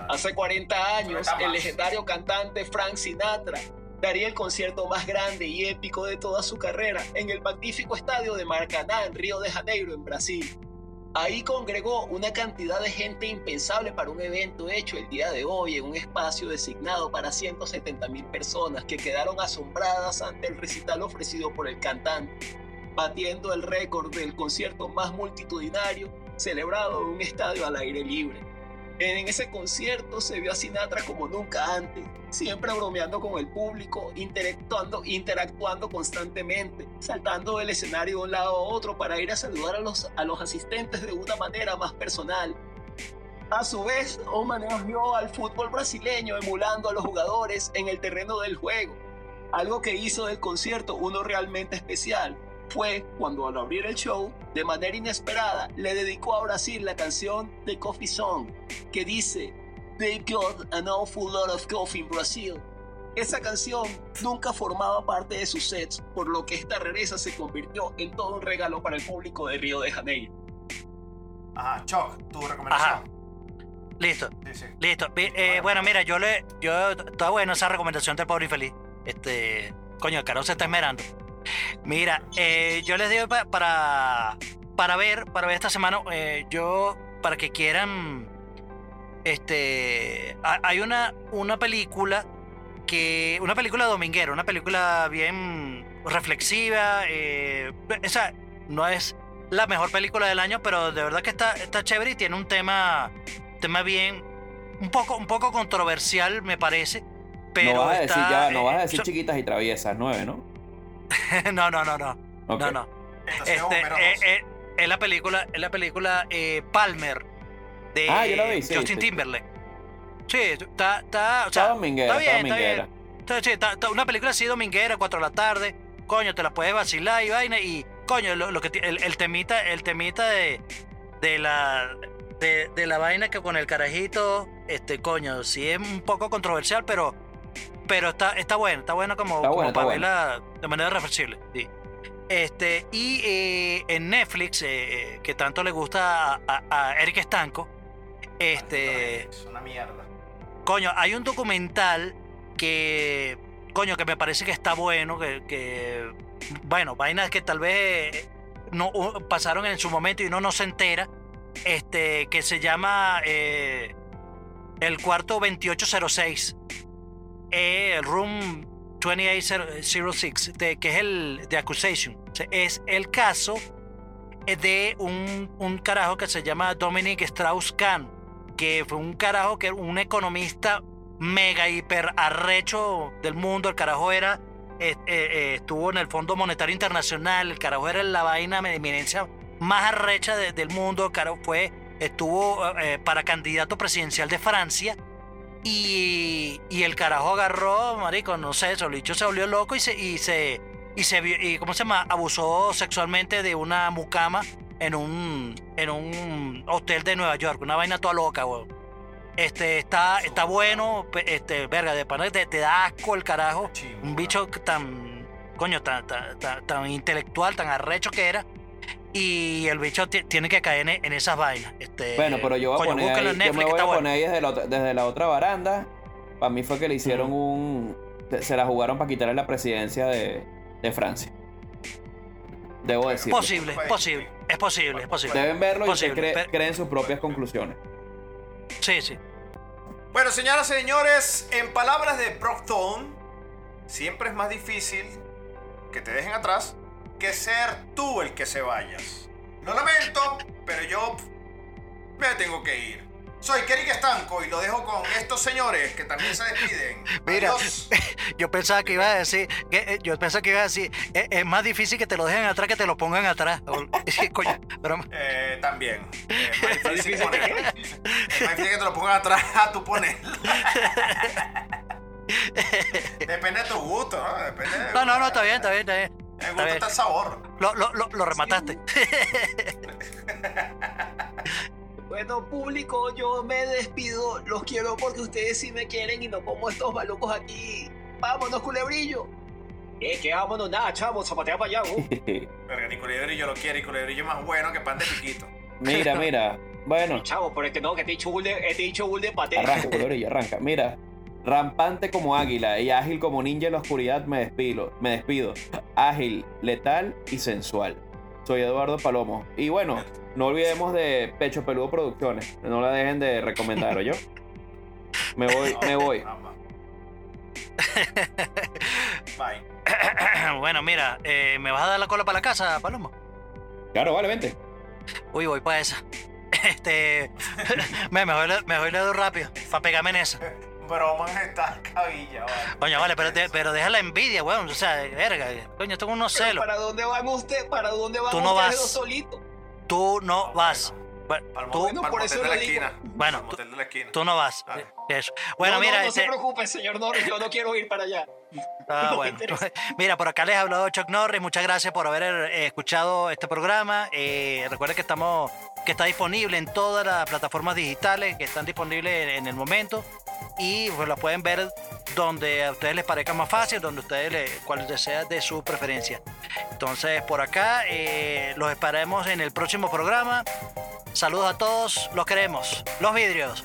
Hace 40 años, el legendario cantante Frank Sinatra daría el concierto más grande y épico de toda su carrera en el magnífico estadio de Maracaná en Río de Janeiro, en Brasil. Ahí congregó una cantidad de gente impensable para un evento hecho el día de hoy en un espacio designado para 170 mil personas que quedaron asombradas ante el recital ofrecido por el cantante batiendo el récord del concierto más multitudinario celebrado en un estadio al aire libre. En ese concierto se vio a Sinatra como nunca antes, siempre bromeando con el público, interactuando, interactuando constantemente, saltando del escenario de un lado a otro para ir a saludar a los, a los asistentes de una manera más personal. A su vez, homenajeó al fútbol brasileño emulando a los jugadores en el terreno del juego, algo que hizo del concierto uno realmente especial, fue cuando al abrir el show, de manera inesperada, le dedicó a Brasil la canción The Coffee Song, que dice, They got an awful lot of coffee in Brazil. Esa canción nunca formaba parte de sus sets, por lo que esta rareza se convirtió en todo un regalo para el público de Río de Janeiro. Ajá, Choc, tu recomendación. Listo. Listo. Eh, bueno, mira, yo le. Yo. Está bueno esa recomendación del pobre infeliz. Este. Coño, el caro se está esmerando. Mira, eh, yo les digo para, para ver, para ver esta semana, eh, yo, para que quieran, este, hay una, una película que, una película dominguera, una película bien reflexiva, eh, esa no es la mejor película del año, pero de verdad que está, está chévere y tiene un tema, tema bien, un poco, un poco controversial, me parece. Pero no vas a decir, ya, no vas a decir chiquitas y traviesas, nueve, ¿no? [laughs] no, no, no, no. No, no. Este, eh, eh, es la película, es la película eh, Palmer de ah, yo vi, Justin Timberlake. Sí, está, está, o sea, está dominguera, está bien, está bien. Está, sí, está, una película así dominguera, 4 de la tarde. Coño, te la puedes vacilar y vaina. Y, coño, lo, que el, el, temita, el temita de, de la de, de, la vaina que con el carajito, este, coño, sí es un poco controversial, pero pero está, está bueno, está bueno como, para verla de manera reflexible. Este, y eh, en Netflix, eh, eh, que tanto le gusta a, Eric Estanco, este. Es una mierda. Coño, hay un documental que. Coño, que me parece que está bueno, que. bueno, vainas que tal vez no pasaron en su momento y uno no se entera. Este, que se llama El cuarto 2806 el Room 2806, de, que es el de Accusation. Es el caso de un, un carajo que se llama Dominic Strauss-Kahn, que fue un carajo que un economista mega hiper arrecho del mundo. El carajo era, eh, eh, eh, estuvo en el Fondo Monetario Internacional, el carajo era la vaina de eminencia más arrecha de- del mundo. El carajo fue, estuvo eh, para candidato presidencial de Francia. Y, y el carajo agarró, marico, no sé, Solicho se volvió loco y se, y se, y se vio- y ¿cómo se llama? Abusó sexualmente de una mucama en un, en un hotel de Nueva York, una vaina toda loca, weón. Este, está, está bueno, este, verga, de pana te, te da asco el carajo. Un bicho tan, coño, tan, tan, tan, tan intelectual, tan arrecho que era. Y el bicho ti- tiene que caer en, en esas vainas. Este, Bueno, pero yo voy a coño, poner ahí, yo me voy a bueno. poner ahí desde la, otra- desde la otra baranda. Para mí fue que le hicieron un... Se, la jugaron para quitarle la presidencia de, de Francia. Debo decir. Posible, es posible, es posible, es posible. Deben verlo y cree- pero- creen sus propias conclusiones. Sí, sí. Bueno, señoras y señores, en palabras de Procton, siempre es más difícil que te dejen atrás que ser tú el que se vayas. Lo lamento, pero yo me tengo que ir. Soy Kerik Estanco y lo dejo con estos señores que también se despiden. Mira. Adiós. [laughs] Yo pensaba que iba a decir, que, eh, yo pensaba que iba a decir, eh, es más difícil que te lo dejen atrás que te lo pongan atrás. [laughs] Coño, Eh, también. Eh, Es más [laughs] difícil ponerlo. Es más difícil que te lo pongan atrás a tú ponerlo. Depende de tu gusto, ¿no? Depende de- no, no, no, está bien, está bien, está bien. Gusto bien. está el sabor. Lo, lo, lo, lo remataste. [laughs] Bueno, público, yo me despido. Los quiero porque ustedes sí me quieren y no como estos malucos aquí. Vámonos, culebrillo. Eh, que vámonos, nada, chamo, zapatea para allá. [laughs] Verga, ni culebrillo lo quiere y culebrillo es más bueno que pan de piquito. Mira, mira. Bueno, Chavo, pero es que no, que te he dicho bull de, eh, te he dicho bull de paté. arranca, culebrillo, arranca. Mira. Rampante como águila y ágil como ninja en la oscuridad me despido. Me despido. Ágil, letal y sensual. Soy Eduardo Palomo. Y bueno, no olvidemos de Pecho Peludo Producciones. No la dejen de recomendar, yo. [laughs] Me voy, me voy. Bye. bueno, mira, eh, ¿me vas a dar la cola para la casa, Palomo? Claro, vale, vente. Uy, voy para esa. [laughs] Este. [laughs] me, me, voy, le- doy rápido, para pegarme en esa. Broman está [laughs] cabilla, vale. Coño, vale, pero, te- pero deja la envidia, weón. O sea, verga, coño, tengo unos celos. ¿Para dónde van ustedes? ¿Para dónde van Tú no ustedes vas. dos solitos? Tú no vas. Bueno, el tú, Bueno, por eso de la esquina. Bueno, de la esquina. tú no vas. Eso. Bueno, no, mira, no, no este. se preocupe, señor Norris, yo no quiero ir para allá. [laughs] Ah, No bueno. [laughs] Mira, por acá les ha hablado Chuck Norris. Muchas gracias por haber eh, escuchado este programa. Eh, recuerden que estamos, que está disponible en todas las plataformas digitales que están disponibles en, en el momento y pues la pueden ver donde a ustedes les parezca más fácil, donde ustedes les, cual sea de su preferencia. Entonces, por acá eh, los esperaremos en el próximo programa. Saludos a todos, los queremos. Los vidrios.